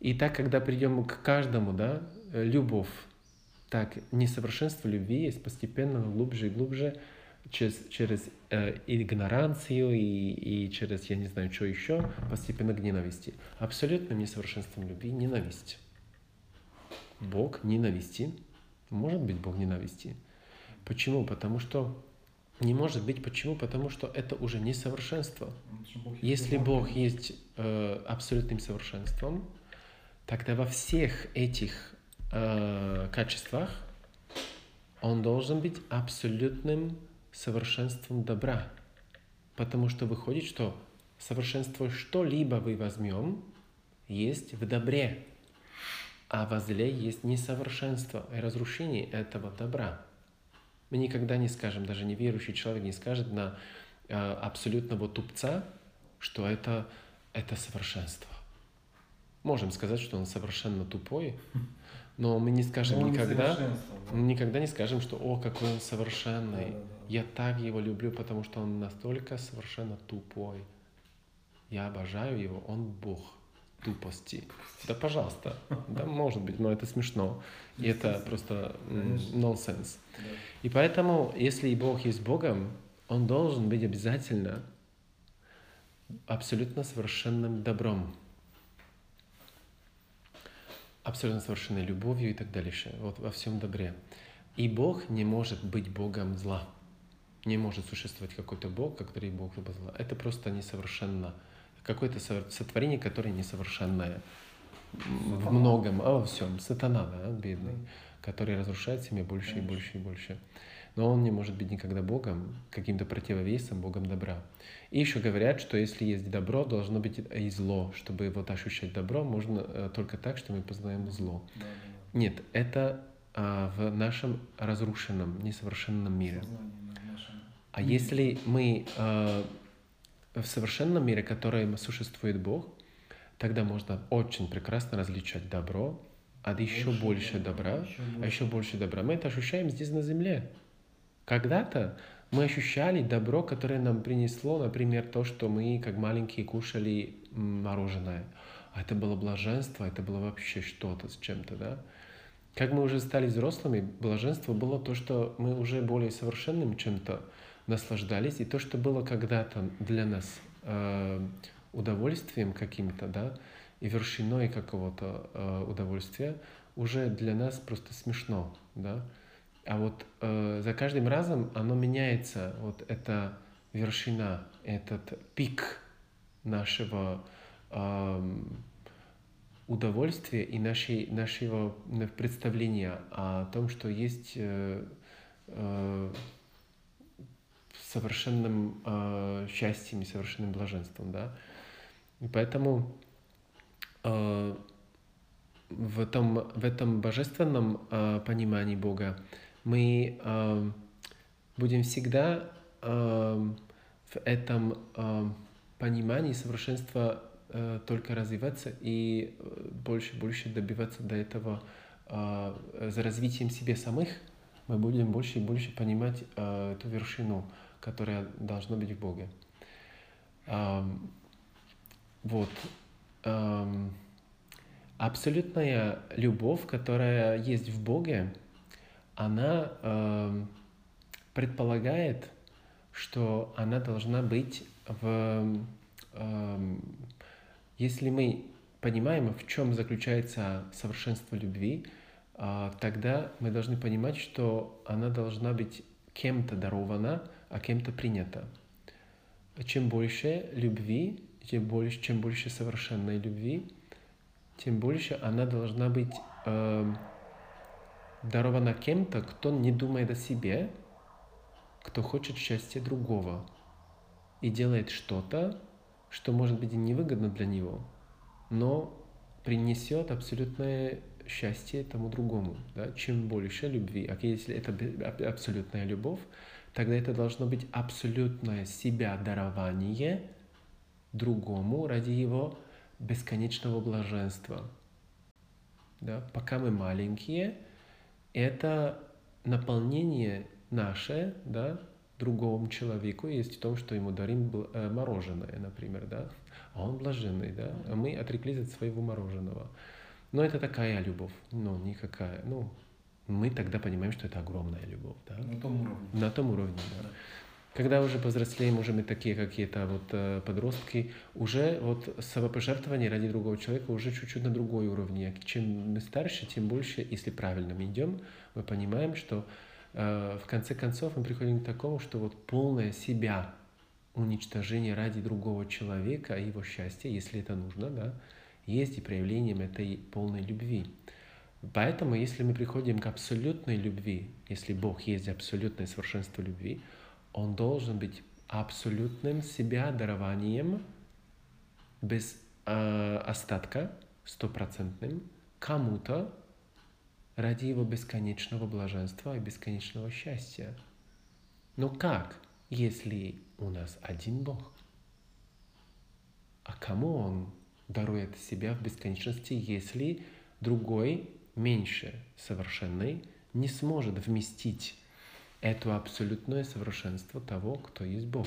S1: И так, когда придем к каждому, да, любовь, так несовершенство любви есть постепенно глубже и глубже через, через э, игноранцию и, и через, я не знаю, что еще, постепенно к ненависти. Абсолютным несовершенством любви – ненависть. Бог ненависти. Может быть Бог ненависти. Почему? Потому что Не может быть. Почему? Потому что это уже не совершенство.
S2: Бог
S1: Если. Бог есть э, абсолютным совершенством, тогда во всех этих э, качествах Он должен быть абсолютным совершенством добра. Потому что выходит, что совершенство что-либо вы возьмем, есть в добре, а во зле есть несовершенство и разрушение этого добра. Мы никогда не скажем, даже неверующий человек не скажет на э, абсолютного тупца, что это, это совершенство. Можем сказать, что он совершенно тупой, но мы не скажем
S2: он
S1: никогда,
S2: да.
S1: никогда не скажем, что «О, какой он совершенный».
S2: Да-да-да.
S1: Я так его люблю, потому что он настолько совершенно тупой. Я обожаю его, он бог тупости. Да, пожалуйста. Да, может быть, но это смешно. И это просто нонсенс.
S2: Да.
S1: И поэтому, если Бог есть Богом, Он должен быть обязательно абсолютно совершенным добром, абсолютно совершенной любовью и так дальше, вот во всем добре. И Бог не может быть Богом зла. Не может существовать какой-то Бог, который Бог зла. Это просто несовершенно. Какое-то сотворение, которое несовершенное. В многом, а во всем. Сатана, да, бедный который разрушает себя больше и
S2: Конечно.
S1: больше и больше. Но он не может быть никогда Богом, каким-то противовесом, Богом добра. И еще говорят, что если есть добро, должно быть и зло. Чтобы вот ощущать добро, можно э, только так, что мы познаем зло.
S2: Да,
S1: Нет, это а, в нашем разрушенном, несовершенном мире.
S2: Сознание.
S1: А если мы э, в совершенном мире, в котором существует Бог, тогда можно очень прекрасно различать добро от еще
S2: Больше
S1: больше
S2: добра, еще
S1: а
S2: больше.
S1: еще больше добра. Мы это ощущаем здесь на земле. Когда-то мы ощущали добро, которое нам принесло, например, то, что мы, как маленькие, кушали мороженое. А это было блаженство, это было вообще что-то с чем-то, да? Как мы уже стали взрослыми, блаженство было то, что мы уже более совершенным чем-то наслаждались, и то, что было когда-то для нас э, удовольствием каким-то, да, и вершиной какого-то э, удовольствия, уже для нас просто смешно, да. А вот э, за каждым разом оно меняется, вот эта вершина, этот пик нашего удовольствия и нашей, нашего представления о том, что есть совершенным э, счастьем и совершенным блаженством, да. И поэтому э, в этом, в этом божественном э, понимании Бога мы э, будем всегда э, в этом э, понимании совершенства э, только развиваться и э, больше и больше добиваться до этого э, за развитием себе самых, мы будем больше и больше понимать э, эту вершину, которая должна быть в Боге. Вот. Абсолютная любовь, которая есть в Боге, она предполагает, что она должна быть в... если мы понимаем, в чем заключается совершенство любви, а, тогда мы должны понимать, что она должна быть кем-то дарована, а кем-то принята. Чем больше любви, чем больше, чем больше совершенной любви, тем больше она должна быть э, дарована кем-то, кто не думает о себе, кто хочет счастья другого и делает что-то, что может быть и невыгодно для него, но принесет абсолютное счастье тому другому. Да? Чем больше любви, а если это абсолютная любовь, тогда это должно быть абсолютное себя дарование другому ради его бесконечного блаженства. Да? Пока мы маленькие, это наполнение наше, да, другому человеку есть в том, что ему дарим э, мороженое, например, да, а он блаженный, да, а мы отреклись от своего мороженого. Но это такая любовь, ну, никакая, ну, мы тогда понимаем, что это огромная любовь, да,
S2: На том уровне.
S1: на том уровне, да. Когда уже повзрослеем, уже мы такие какие-то вот э, подростки, уже вот самопожертвование ради другого человека уже чуть-чуть на другой уровне. Чем мы старше, тем больше, если правильно мы идем, мы понимаем, что э, в конце концов мы приходим к такому, что вот полное себя уничтожение ради другого человека и его счастья, если это нужно, да, есть и проявлением этой полной любви. Поэтому, если мы приходим к абсолютной любви, если Бог есть абсолютное совершенство любви, Он должен быть абсолютным себя дарованием без э, остатка, стопроцентным, кому-то ради его бесконечного блаженства и бесконечного счастья. Но как, если у нас один Бог? А кому Он дарует себя в бесконечности, если другой, меньше совершенный, не сможет вместить это абсолютное совершенство того, кто есть Бог.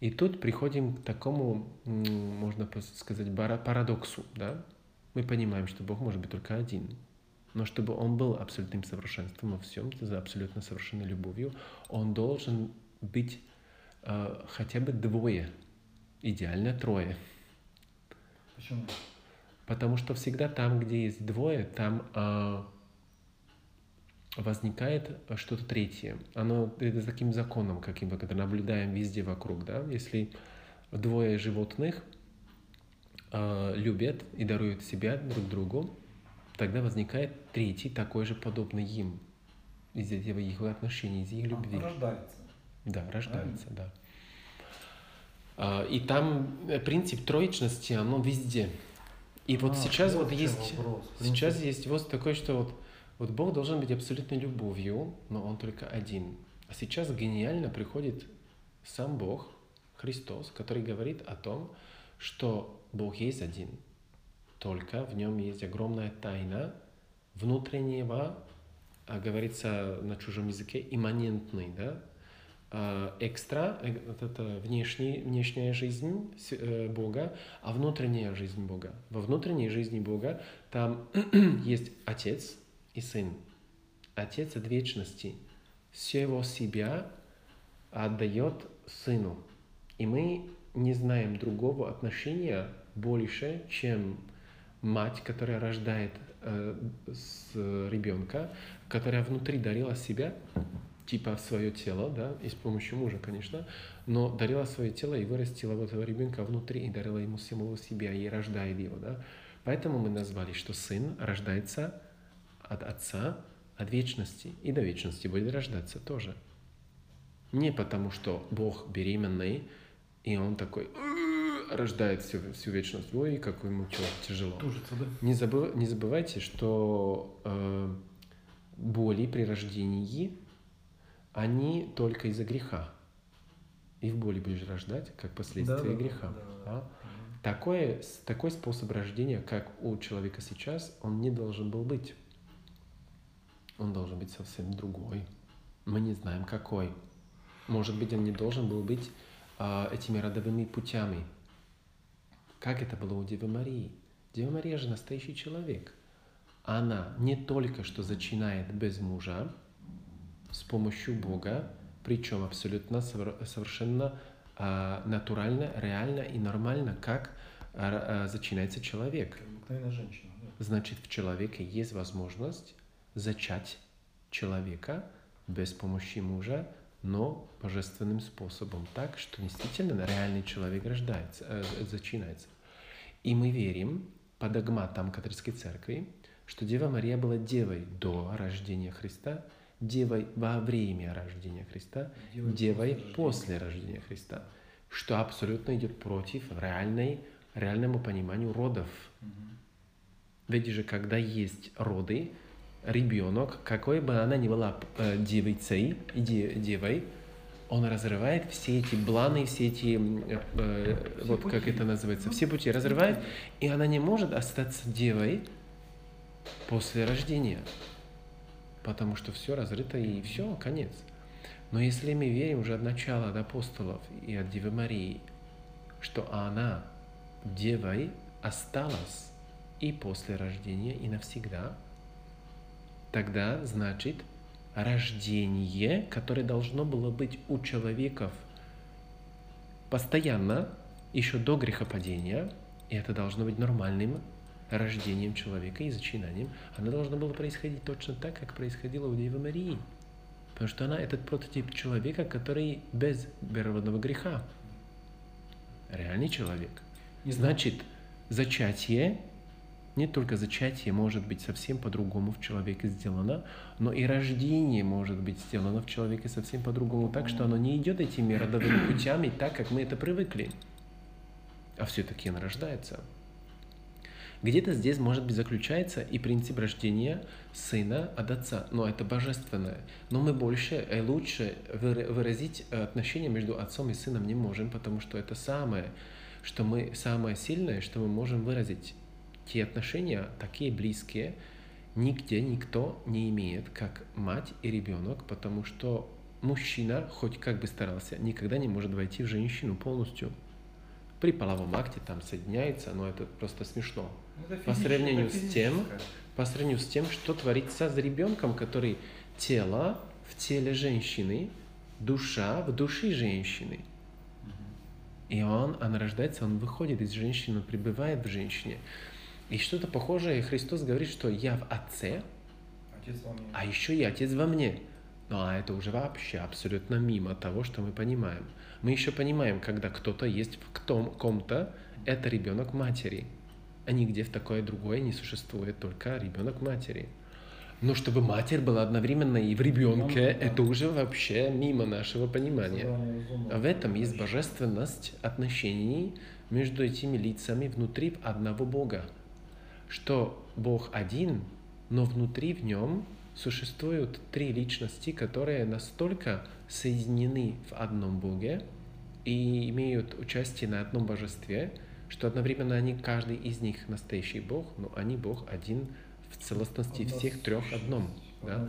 S1: И тут приходим к такому, можно сказать, парадоксу. Да? Мы понимаем, что Бог может быть только один. Но чтобы Он был абсолютным совершенством во всем, за абсолютно совершенной любовью, Он должен быть э, хотя бы двое, идеально трое.
S2: Почему?
S1: Потому что всегда там, где есть двое, там э, возникает что-то третье. Оно это таким законом, каким мы когда наблюдаем везде вокруг. Да? Если двое животных э, любят и даруют себя друг другу, тогда возникает третий, такой же подобный им. Из этого их отношений, из их любви.
S2: Рождается.
S1: Да, рождается, Правильно? да. И там э, принцип троечности, оно везде. И вот а, сейчас вот есть, вопрос. сейчас есть вот такое, что вот вот Бог должен быть абсолютной любовью, но Он только один. А сейчас гениально приходит сам Бог, Христос, который говорит о том, что Бог есть один. Только в нем есть огромная тайна внутреннего, а говорится на чужом языке, имманентный, да, экстра, э, это внешний, внешняя жизнь э, Бога, а внутренняя жизнь Бога. Во внутренней жизни Бога там *clears throat* есть Отец, и Сын. Отец от вечности всего себя отдает Сыну. И мы не знаем другого отношения больше, чем мать, которая рождает э, с ребенка, которая внутри дарила себя, типа свое тело, да, и с помощью мужа, конечно, но дарила свое тело и вырастила вот этого ребенка внутри и дарила ему самого себя и рождает его, да. Поэтому мы назвали, что сын рождается от Отца, от вечности, и до вечности будет рождаться тоже. Не потому, что Бог беременный, и Он такой рождает всю, всю вечность. Ой, как ему тяжело.
S2: Тужится, да?
S1: Не, забыв, не забывайте, что э, боли при рождении, они только из-за греха. И в боли будешь рождать, как последствие да, греха. Да, да. Такой, такой способ рождения, как у человека сейчас, он не должен был быть он должен быть совсем другой. Мы не знаем, какой. Может быть, он не должен был быть э, этими родовыми путями. Как это было у Девы Марии? Дева Мария же настоящий человек. Она не только что зачинает без мужа с помощью Бога, причем абсолютно совершенно э, натурально, реально и нормально, как э, э, зачинается человек.
S2: женщина. Да.
S1: Значит, в человеке есть возможность зачать человека без помощи мужа, но божественным способом, так что действительно реальный человек рождается, э, зачинается. И мы верим по догматам католической церкви, что Дева Мария была девой до рождения Христа, девой во время рождения Христа, девой, девой после, после рождения Христа, что абсолютно идет против реальной, реальному пониманию родов. Угу. Ведь же, когда есть роды, ребенок, какой бы она ни была э, девицей, девой, он разрывает все эти планы, все эти, э, э, вот пути. как это называется, все пути разрывает, и она не может остаться девой после рождения, потому что все разрыто и все, конец. Но если мы верим уже от начала от апостолов и от Девы Марии, что она девой осталась и после рождения, и навсегда – тогда значит рождение, которое должно было быть у человеков постоянно, еще до грехопадения, и это должно быть нормальным, рождением человека и зачинанием, она должна была происходить точно так, как происходило у Девы Марии. Потому что она этот прототип человека, который без первородного греха. Реальный человек. Значит, зачатие, не только зачатие может быть совсем по-другому в человеке сделано, но и рождение может быть сделано в человеке совсем по-другому, так что оно не идет этими родовыми путями так, как мы это привыкли. А все-таки оно рождается. Где-то здесь, может быть, заключается и принцип рождения сына от отца, но это божественное. Но мы больше и э, лучше выразить отношения между отцом и сыном не можем, потому что это самое, что мы самое сильное, что мы можем выразить. Те отношения такие близкие, нигде никто не имеет, как мать и ребенок, потому что мужчина, хоть как бы старался, никогда не может войти в женщину полностью. При половом акте там соединяется, но это просто смешно. Ну, это по сравнению с тем, по сравнению с тем, что творится с ребенком, который тело в теле женщины, душа в душе женщины. И он, она рождается, он выходит из женщины, он пребывает в женщине. И что-то похожее Христос говорит, что я в Отце, а еще и Отец во мне. Ну а это уже вообще абсолютно мимо того, что мы понимаем. Мы еще понимаем, когда кто-то есть в ком-то, это ребенок матери а нигде в такое другое не существует, только ребенок матери. Но чтобы матерь была одновременно и в ребенке, это уже вообще мимо нашего понимания. А в этом есть божественность отношений между этими лицами внутри одного Бога. Что Бог один, но внутри в нем существуют три личности, которые настолько соединены в одном Боге и имеют участие на одном божестве, что одновременно они, каждый из них настоящий Бог, но они Бог один в целостности всех трех одном. Да?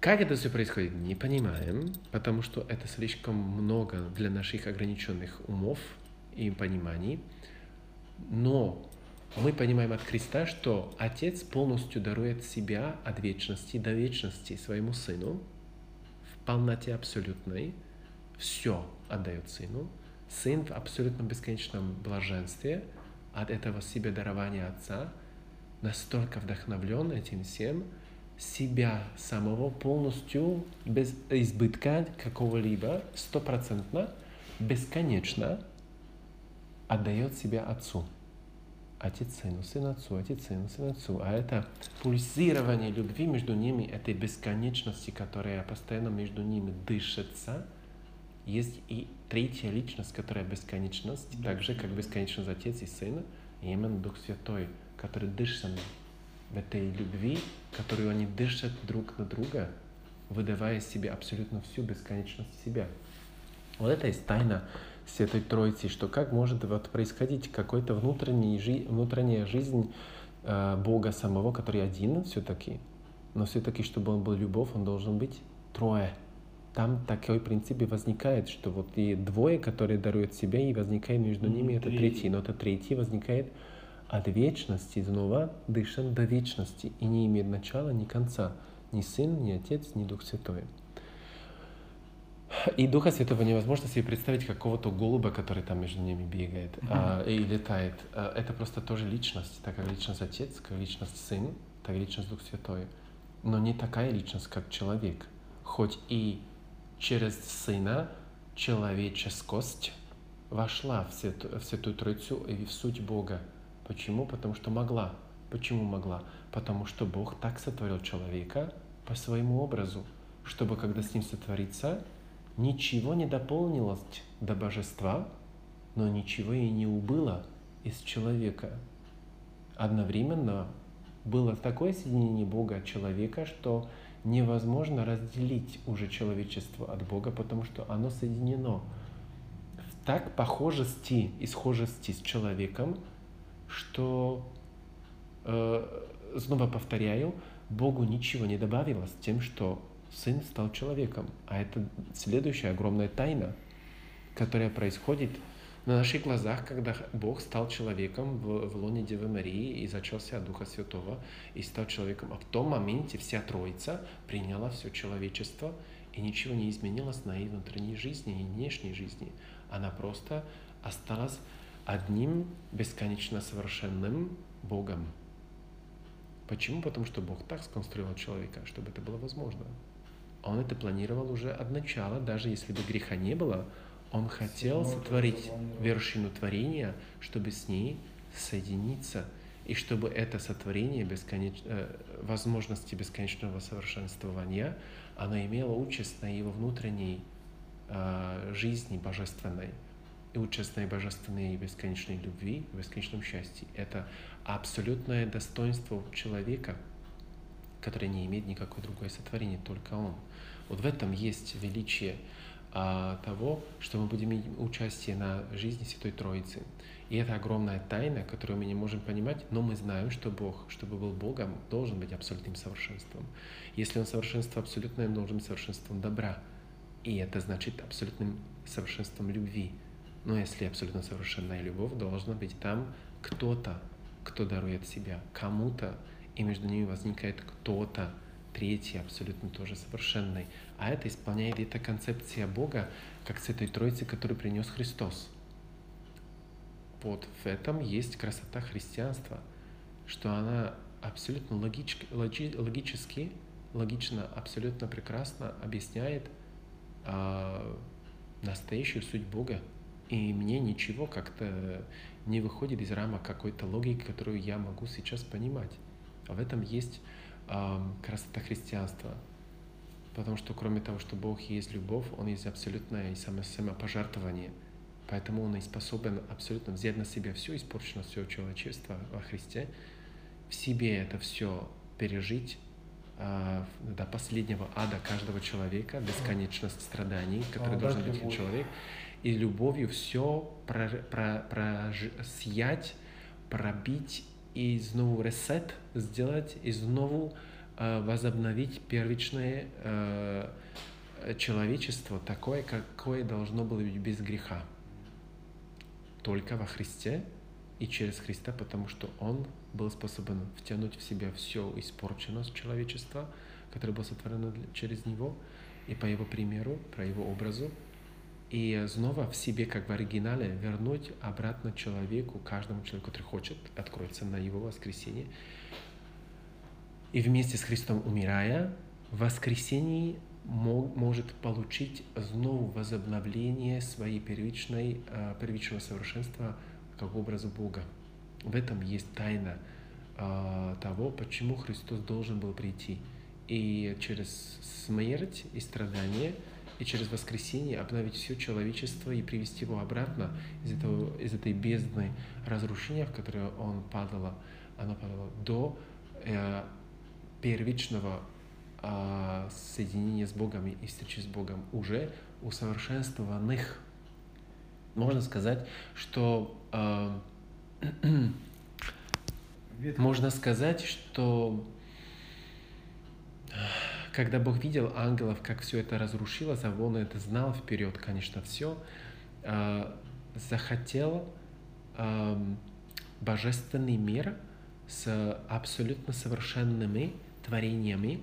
S1: Как это все происходит, не понимаем, потому что это слишком много для наших ограниченных умов и пониманий. Но мы понимаем от Христа, что Отец полностью дарует себя от вечности до вечности своему Сыну в полноте абсолютной, все отдает Сыну, Сын в абсолютном бесконечном блаженстве от этого себе дарования Отца, настолько вдохновлен этим всем, себя самого полностью, без избытка какого-либо, стопроцентно, бесконечно отдает себя Отцу. Отец сыну, сын отцу, отец сыну, сын отцу. А это пульсирование любви между ними, этой бесконечности, которая постоянно между ними дышится, есть и третья личность, которая бесконечность, да. так же, как бесконечность Отец и Сын, и именно Дух Святой, который дышит в этой любви, которую они дышат друг на друга, выдавая себе абсолютно всю бесконечность себя. Вот это есть тайна Святой Троицы, что как может вот происходить какой-то внутренний, жи, внутренняя жизнь э, Бога самого, который один все-таки, но все-таки, чтобы он был любовь, он должен быть трое. Там такой принцип и возникает, что вот и двое, которые даруют себя, и возникает между ними это третий, но это третий возникает от вечности, снова дышан до вечности, и не имеет начала ни конца, ни Сын, ни Отец, ни Дух Святой. И Духа Святого невозможно себе представить какого-то голуба, который там между ними бегает mm-hmm. а, и летает. А, это просто тоже личность, так как личность Отец, как личность Сын, так и личность Дух Святой. Но не такая личность, как человек. Хоть и через Сына человеческость вошла в Святую, в Святую Троицу и в суть Бога. Почему? Потому что могла. Почему могла? Потому что Бог так сотворил человека по своему образу, чтобы когда с ним сотворится, ничего не дополнилось до божества, но ничего и не убыло из человека. Одновременно было такое соединение Бога от человека, что невозможно разделить уже человечество от Бога, потому что оно соединено в так похожести и схожести с человеком, что, э, снова повторяю, Богу ничего не добавилось тем, что Сын стал человеком. А это следующая огромная тайна, которая происходит на наших глазах, когда Бог стал человеком в, в лоне Девы Марии и зачался от Духа Святого и стал человеком. А в том моменте вся Троица приняла все человечество, и ничего не изменилось на ее внутренней жизни и внешней жизни. Она просто осталась одним бесконечно совершенным Богом. Почему? Потому что Бог так сконструировал человека, чтобы это было возможно. Он это планировал уже от начала, даже если бы греха не было, он хотел сотворить вершину творения, чтобы с ней соединиться, и чтобы это сотворение бесконеч... Э, возможности бесконечного совершенствования, оно имело участь на его внутренней э, жизни божественной и участь на божественной и бесконечной любви, бесконечном счастье. Это абсолютное достоинство человека, который не имеет никакой другой сотворения, только он. Вот в этом есть величие а, того, что мы будем иметь участие на жизни Святой Троицы. И это огромная тайна, которую мы не можем понимать, но мы знаем, что Бог, чтобы был Богом, должен быть абсолютным совершенством. Если Он совершенство абсолютное, он должен быть совершенством добра. И это значит абсолютным совершенством любви. Но если абсолютно совершенная любовь, должна быть там кто-то, кто дарует себя кому-то, и между ними возникает кто-то, третий, абсолютно тоже совершенный. А это исполняет эта концепция Бога, как с этой Троицы, которую принес Христос. Вот в этом есть красота христианства, что она абсолютно логич, логи, логически, логично, абсолютно прекрасно объясняет э, настоящую суть Бога. И мне ничего как-то не выходит из рамок какой-то логики, которую я могу сейчас понимать. А в этом есть красота христианства. Потому что кроме того, что Бог есть любовь, Он есть абсолютное и самопожертвование. Поэтому Он и способен абсолютно взять на себя всю испорченность всего человечества во Христе, в себе это все пережить э, до последнего ада каждого человека, бесконечность страданий, который должен быть любовь. человек, и любовью все про, про, про, съять, пробить и снова ресет сделать, и снова э, возобновить первичное э, человечество такое, какое должно было быть без греха. Только во Христе и через Христа, потому что Он был способен втянуть в себя все испорченность человечества, которое было сотворено через Него, и по Его примеру, по Его образу, и снова в себе, как в оригинале, вернуть обратно человеку, каждому человеку, который хочет, откроется на его воскресенье. И вместе с Христом умирая, в воскресении может получить снова возобновление своей первичной, э, первичного совершенства как образа Бога. В этом есть тайна э, того, почему Христос должен был прийти. И через смерть и страдания – и через воскресение обновить все человечество и привести его обратно из, этого, из этой бездны разрушения, в которое он падало, оно падало до э, первичного э, соединения с Богом и встречи с Богом уже усовершенствованных. Можно сказать, что э, можно сказать, что когда Бог видел ангелов, как все это разрушилось, а он это знал вперед, конечно, все, а, захотел божественный мир с абсолютно совершенными творениями,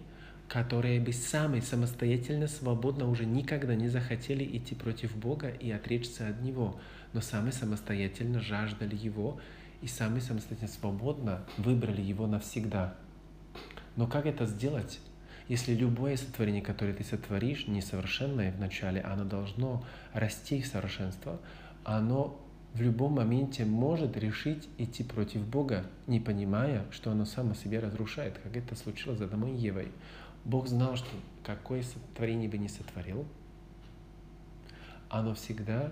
S1: которые бы сами самостоятельно, свободно уже никогда не захотели идти против Бога и отречься от Него, но сами самостоятельно жаждали Его и сами самостоятельно свободно выбрали Его навсегда. Но как это сделать? Если любое сотворение, которое ты сотворишь, несовершенное вначале, оно должно расти в совершенство, оно в любом моменте может решить идти против Бога, не понимая, что оно само себе разрушает, как это случилось с Адамом и Евой. Бог знал, что какое сотворение бы ни сотворил, оно всегда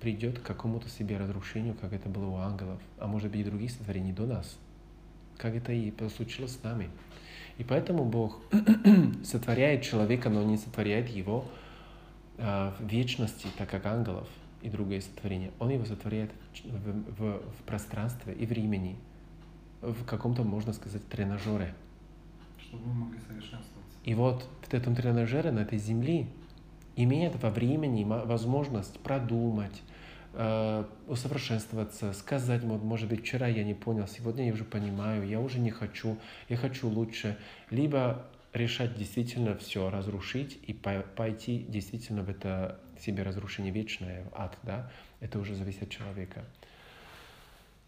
S1: придет к какому-то себе разрушению, как это было у ангелов, а может быть и других сотворений до нас, как это и случилось с нами. И поэтому Бог *clears throat* сотворяет человека, но не сотворяет его э, в вечности, так как ангелов и другое сотворение. Он его сотворяет в, в, в пространстве и времени, в каком-то, можно сказать, тренажере.
S2: Чтобы мы могли совершенствоваться.
S1: И вот в этом тренажере, на этой земле, имеет во времени возможность продумать, э, усовершенствоваться, сказать, вот, может быть, вчера я не понял, сегодня я уже понимаю, я уже не хочу, я хочу лучше, либо решать действительно все разрушить и пойти действительно в это себе разрушение вечное, в ад, да, это уже зависит от человека.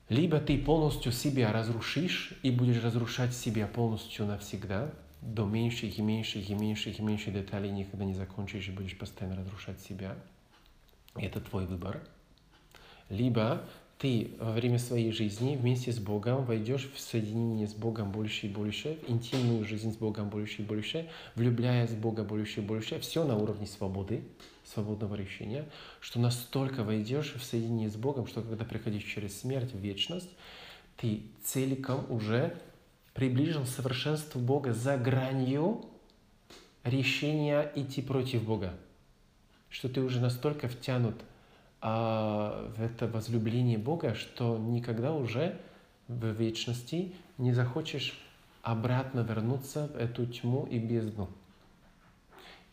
S1: Либо ты полностью себя разрушишь и будешь разрушать себя полностью навсегда, до меньших и меньших и меньших и меньших деталей никогда не закончишь и будешь постоянно разрушать себя. Это твой выбор. Либо ты во время своей жизни вместе с Богом войдешь в соединение с Богом больше и больше, в интимную жизнь с Богом больше и больше, влюбляясь в Бога больше и больше, все на уровне свободы, свободного решения, что настолько войдешь в соединение с Богом, что когда приходишь через смерть в вечность, ты целиком уже приближен совершенству Бога за гранью решения идти против Бога. Что ты уже настолько втянут а, в это возлюбление Бога, что никогда уже в вечности не захочешь обратно вернуться в эту тьму и бездну.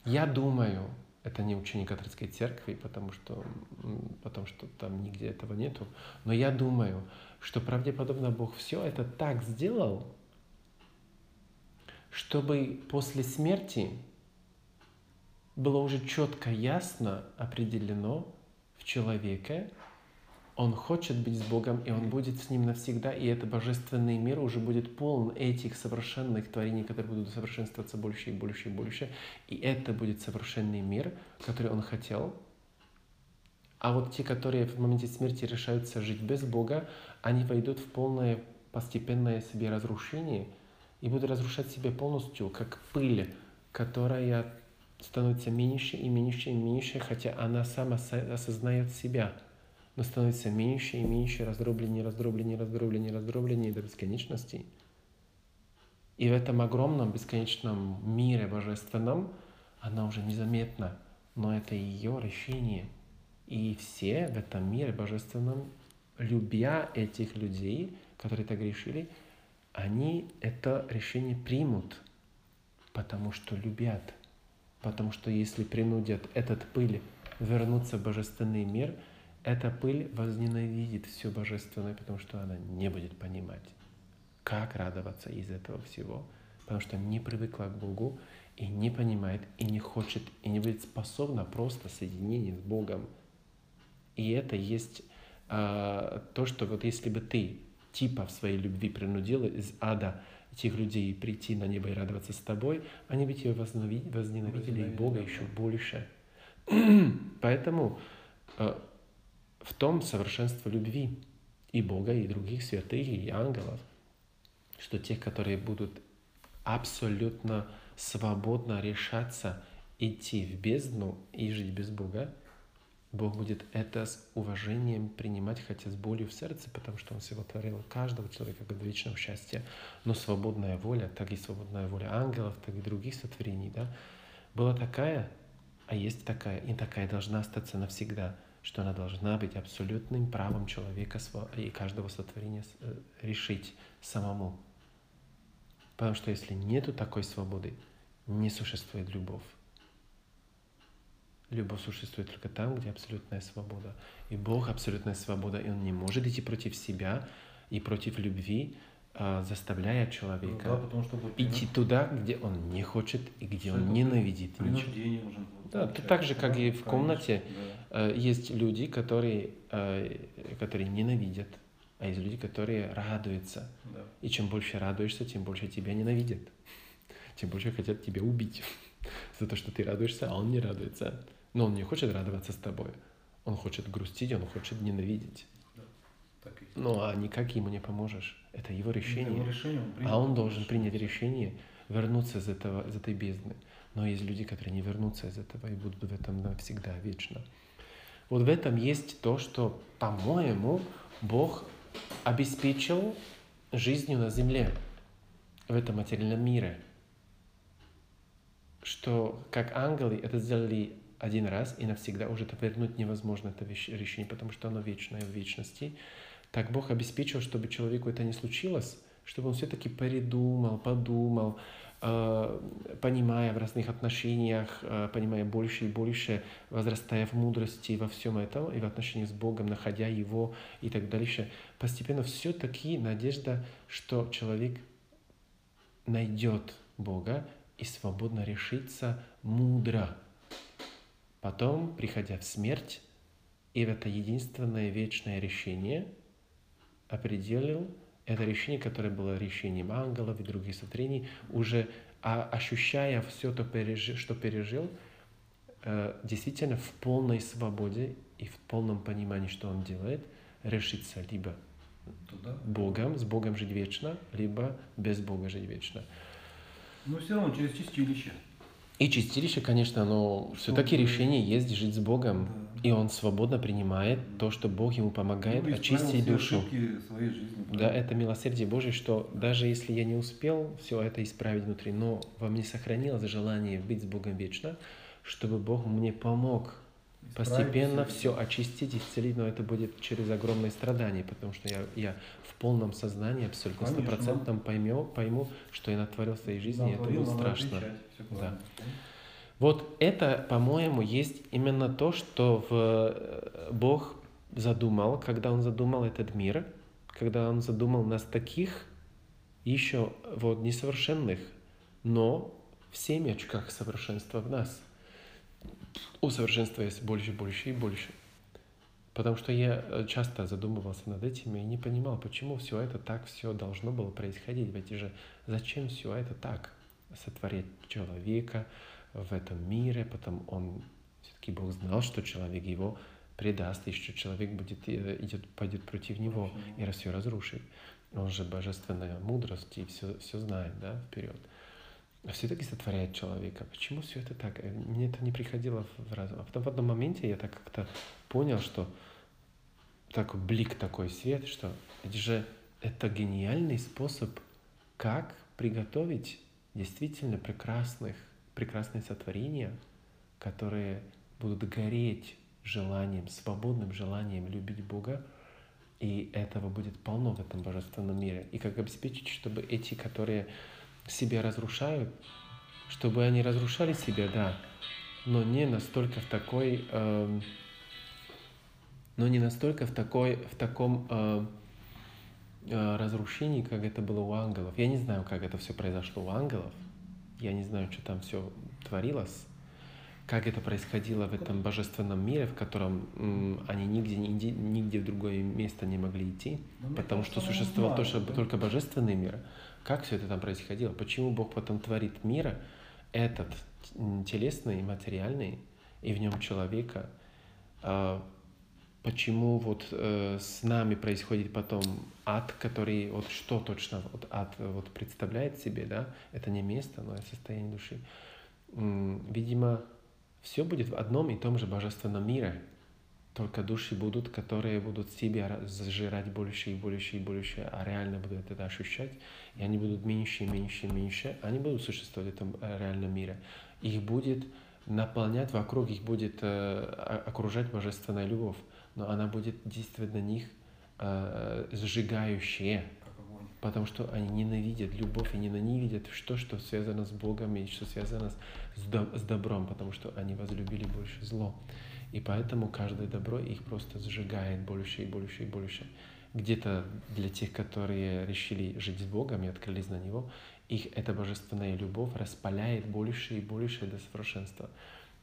S1: Я думаю, это не учение католической церкви, потому что, потому что там нигде этого нету, но я думаю, что правдеподобно Бог все это так сделал, чтобы после смерти было уже четко, ясно определено человеке, он хочет быть с Богом, и он будет с ним навсегда, и это божественный мир уже будет полон этих совершенных творений, которые будут совершенствоваться больше и больше и больше. И это будет совершенный мир, который он хотел. А вот те, которые в моменте смерти решаются жить без Бога, они войдут в полное постепенное себе разрушение – и буду разрушать себя полностью, как пыль, которая становится меньше и меньше и меньше, хотя она сама осознает себя, но становится меньше и меньше, раздробленнее, раздробленнее, раздробленнее, раздробленнее до бесконечности. И в этом огромном бесконечном мире божественном она уже незаметна, но это ее решение. И все в этом мире божественном, любя этих людей, которые так решили, они это решение примут, потому что любят. Потому что если принудят этот пыль вернуться в божественный мир, эта пыль возненавидит все божественное, потому что она не будет понимать, как радоваться из этого всего, потому что не привыкла к Богу и не понимает, и не хочет, и не будет способна просто соединение с Богом. И это есть а, то, что вот если бы ты типа в своей любви принудила из ада этих людей прийти на небо и радоваться с тобой, они ведь ее возненавидели и Бога еще больше. *clears throat* Поэтому э, в том совершенство любви и Бога, и других святых, и ангелов, что тех, которые будут абсолютно свободно решаться идти в бездну и жить без Бога, Бог будет это с уважением принимать, хотя с болью в сердце, потому что Он всего творил каждого человека как вечного счастья. Но свободная воля, так и свободная воля ангелов, так и других сотворений, да, была такая, а есть такая, и такая должна остаться навсегда, что она должна быть абсолютным правом человека и каждого сотворения э, решить самому. Потому что если нету такой свободы, не существует любовь. Любовь существует только там, где абсолютная свобода. И Бог абсолютная свобода, и Он не может идти против себя и против любви, а, заставляя человека ну, да, потому что идти туда, где он не хочет и где он ненавидит.
S2: Принуждение нужно.
S1: Да, то так же, как и в комнате, да. Э, есть люди, которые, э, которые ненавидят, а есть люди, которые радуются. Да. И чем больше радуешься, тем больше тебя ненавидят. Тем больше хотят тебя убить *laughs* за то, что ты радуешься, а он не радуется. Но он не хочет радоваться с тобой. Он хочет грустить, он хочет ненавидеть. Да, ну, а никак ему не поможешь. Это его решение. Его решение он а он должен принять решение вернуться из, этого, из этой бездны. Но есть люди, которые не вернутся из этого и будут в этом навсегда, вечно. Вот в этом есть то, что, по-моему, Бог обеспечил жизнью на земле, в этом материальном мире. Что как ангелы это сделали один раз и навсегда уже это вернуть невозможно, это решение, потому что оно вечное в вечности. Так Бог обеспечил, чтобы человеку это не случилось, чтобы он все-таки передумал, подумал, э, понимая в разных отношениях, э, понимая больше и больше, возрастая в мудрости во всем этом, и в отношении с Богом, находя Его и так дальше, постепенно все-таки надежда, что человек найдет Бога и свободно решится мудро Потом, приходя в смерть, и в это единственное вечное решение, определил это решение, которое было решением ангелов и других сотворений, уже а, ощущая все то, что пережил, э, действительно в полной свободе и в полном понимании, что он делает, решиться либо Туда. Богом, с Богом жить вечно, либо без Бога жить вечно.
S2: Но все равно через чистилище.
S1: И чистилище, конечно, но все-таки решение есть жить с Богом. Да. И он свободно принимает то, что Бог ему помогает ну, очистить душу.
S2: Своей жизни,
S1: да, это милосердие Божье, что даже если я не успел все это исправить внутри, но во мне сохранилось желание быть с Богом вечно, чтобы Бог мне помог постепенно все очистить, исцелить, но это будет через огромные страдания, потому что я, я в полном сознании, абсолютно стопроцентном пойму, пойму, что я натворил в своей жизни, да, и это будет страшно. Да. Вот это, по-моему, есть именно то, что в э, Бог задумал, когда Он задумал этот мир, когда Он задумал нас таких, еще вот несовершенных, но в семечках совершенства в нас – усовершенствуясь больше, больше и больше. Потому что я э, часто задумывался над этим и не понимал, почему все это так все должно было происходить. Ведь же зачем все это так? Сотворить человека в этом мире, потом он, все-таки Бог знал, что человек его предаст, и что человек будет, э, идет, пойдет против него и все разрушит. Он же божественная мудрость и все, все знает, да, вперед все-таки сотворяет человека. Почему все это так? Э, мне это не приходило в разум. А потом в одном моменте я так как-то понял, что такой блик, такой свет, что это же это гениальный способ, как приготовить действительно прекрасных, прекрасные сотворения, которые будут гореть желанием, свободным желанием любить Бога, и этого будет полно в этом божественном мире. И как обеспечить, чтобы эти, которые себя разрушают, чтобы они разрушали себя, да, но не настолько в такой, э, но не настолько в такой, в таком э, э, разрушении, как это было у ангелов. Я не знаю, как это все произошло у ангелов. Я не знаю, что там все творилось, как это происходило в этом божественном мире, в котором м, они нигде, нигде, нигде в другое место не могли идти, но потому что существовал тоже, только божественный мир. Как все это там происходило? Почему Бог потом творит мира, этот телесный, материальный, и в нем человека? А почему вот э, с нами происходит потом ад, который вот что точно вот ад вот представляет себе, да? Это не место, но это состояние души. Видимо, все будет в одном и том же божественном мире. Только души будут, которые будут себя зажирать больше и больше и больше, а реально будут это ощущать и они будут меньше и меньше и меньше, они будут существовать в этом э, реальном мире. Их будет наполнять вокруг, их будет э, окружать божественная любовь, но она будет действовать на них э, сжигающая, потому что они ненавидят любовь и ненавидят что, что связано с Богом и что связано с, с добром, потому что они возлюбили больше зло. И поэтому каждое добро их просто сжигает больше и больше и больше где-то для тех, которые решили жить с Богом и открылись на Него, их эта божественная любовь распаляет больше и больше до совершенства.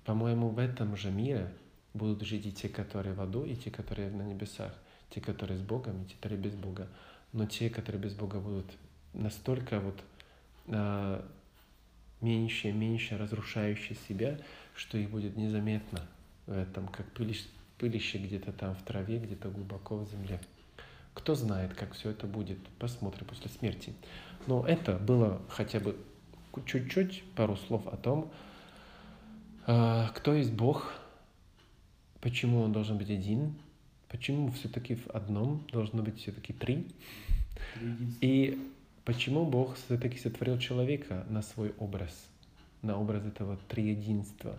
S1: По-моему, в этом же мире будут жить и те, которые в аду, и те, которые на небесах, те, которые с Богом, и те, которые без Бога. Но те, которые без Бога, будут настолько вот а, меньше меньше разрушающие себя, что их будет незаметно в этом, как пылище, пылище где-то там в траве, где-то глубоко в земле. Кто знает, как все это будет, посмотрим после смерти. Но это было хотя бы чуть-чуть, пару слов о том, а, кто есть Бог, почему он должен быть один, почему все-таки в одном должно быть все-таки три, и почему Бог все-таки сотворил человека на свой образ, на образ этого триединства.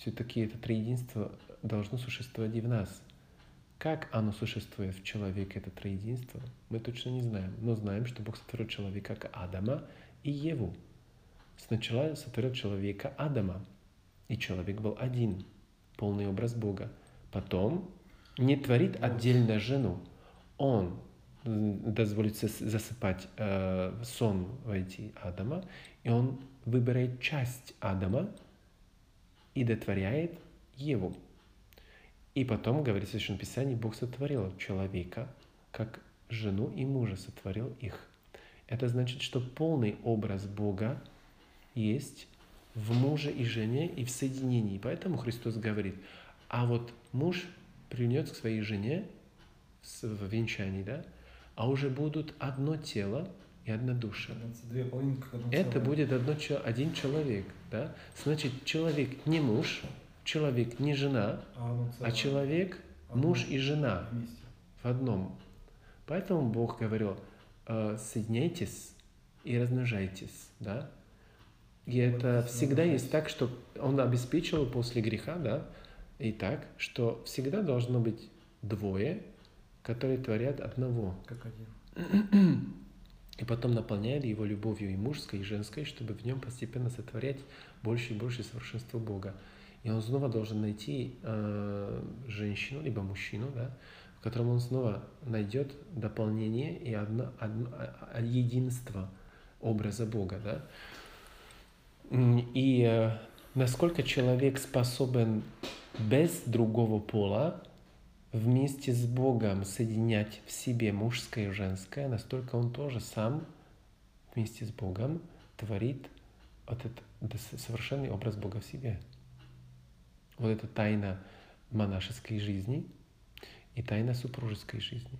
S1: Все-таки это триединство должно существовать и в нас – как оно существует в человеке, это троединство, мы точно не знаем. Но знаем, что Бог сотворил человека как Адама и Еву. Сначала сотворил человека Адама, и человек был один, полный образ Бога. Потом не творит отдельно жену. Он дозволит засыпать э, сон войти Адама, и он выбирает часть Адама и дотворяет Еву. И потом, говорится в Священном Писании, Бог сотворил человека как жену и мужа сотворил их. Это значит, что полный образ Бога есть в муже и жене и в соединении. Поэтому Христос говорит, а вот муж принес к своей жене в венчании, да, а уже будут одно тело и душа. Это будет одно, один человек, да. Значит, человек не муж, человек не жена,
S2: а,
S1: а человек муж и жена в одном. Поэтому Бог говорил, э, соединяйтесь и размножайтесь, да. И это всегда есть так, что Он обеспечил после греха, да, и так, что всегда должно быть двое, которые творят одного.
S2: Как один. *clears throat*
S1: И потом наполняет его любовью и мужской, и женской, чтобы в нем постепенно сотворять больше и больше совершенства Бога. И он снова должен найти э, женщину, либо мужчину, да, в котором он снова найдет дополнение и одно, одно, а- а- единство образа Бога. Да? И э, насколько человек способен без другого пола вместе с Богом соединять в себе мужское и женское, настолько он тоже сам вместе с Богом творит этот совершенный образ Бога в себе. Вот это тайна монашеской жизни и тайна супружеской жизни.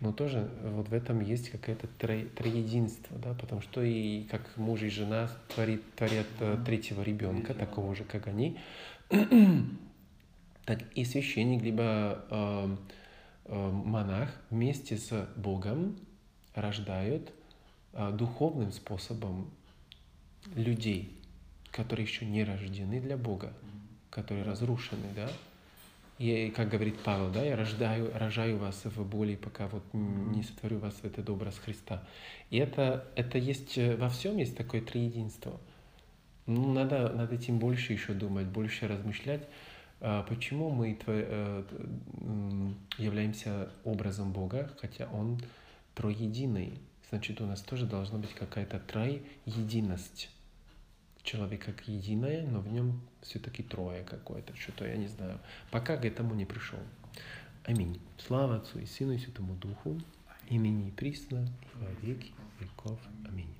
S1: Но тоже вот в этом есть какое-то тро- троединство, да, потому что и как муж и жена творит, творят э, третьего ребенка, такого же, как они, так и священник, либо э, э, монах вместе с Богом рождают э, духовным способом людей, которые еще не рождены для Бога, которые разрушены, да. И как говорит Павел, да, я рождаю, рожаю вас в боли, пока вот не сотворю вас в этот образ Христа. И это, это есть э, во всем есть такое триединство. Ну, надо над этим больше еще думать, больше размышлять, почему мы э, являемся образом Бога, хотя Он троединый. Значит, у нас тоже должна быть какая-то троединость. Человек как единое, но в нем все-таки трое какое-то, что-то, я не знаю. Пока к этому не пришел. Аминь. Слава Отцу и Сыну и Святому Духу, имени и присно, и во веки веков. Аминь.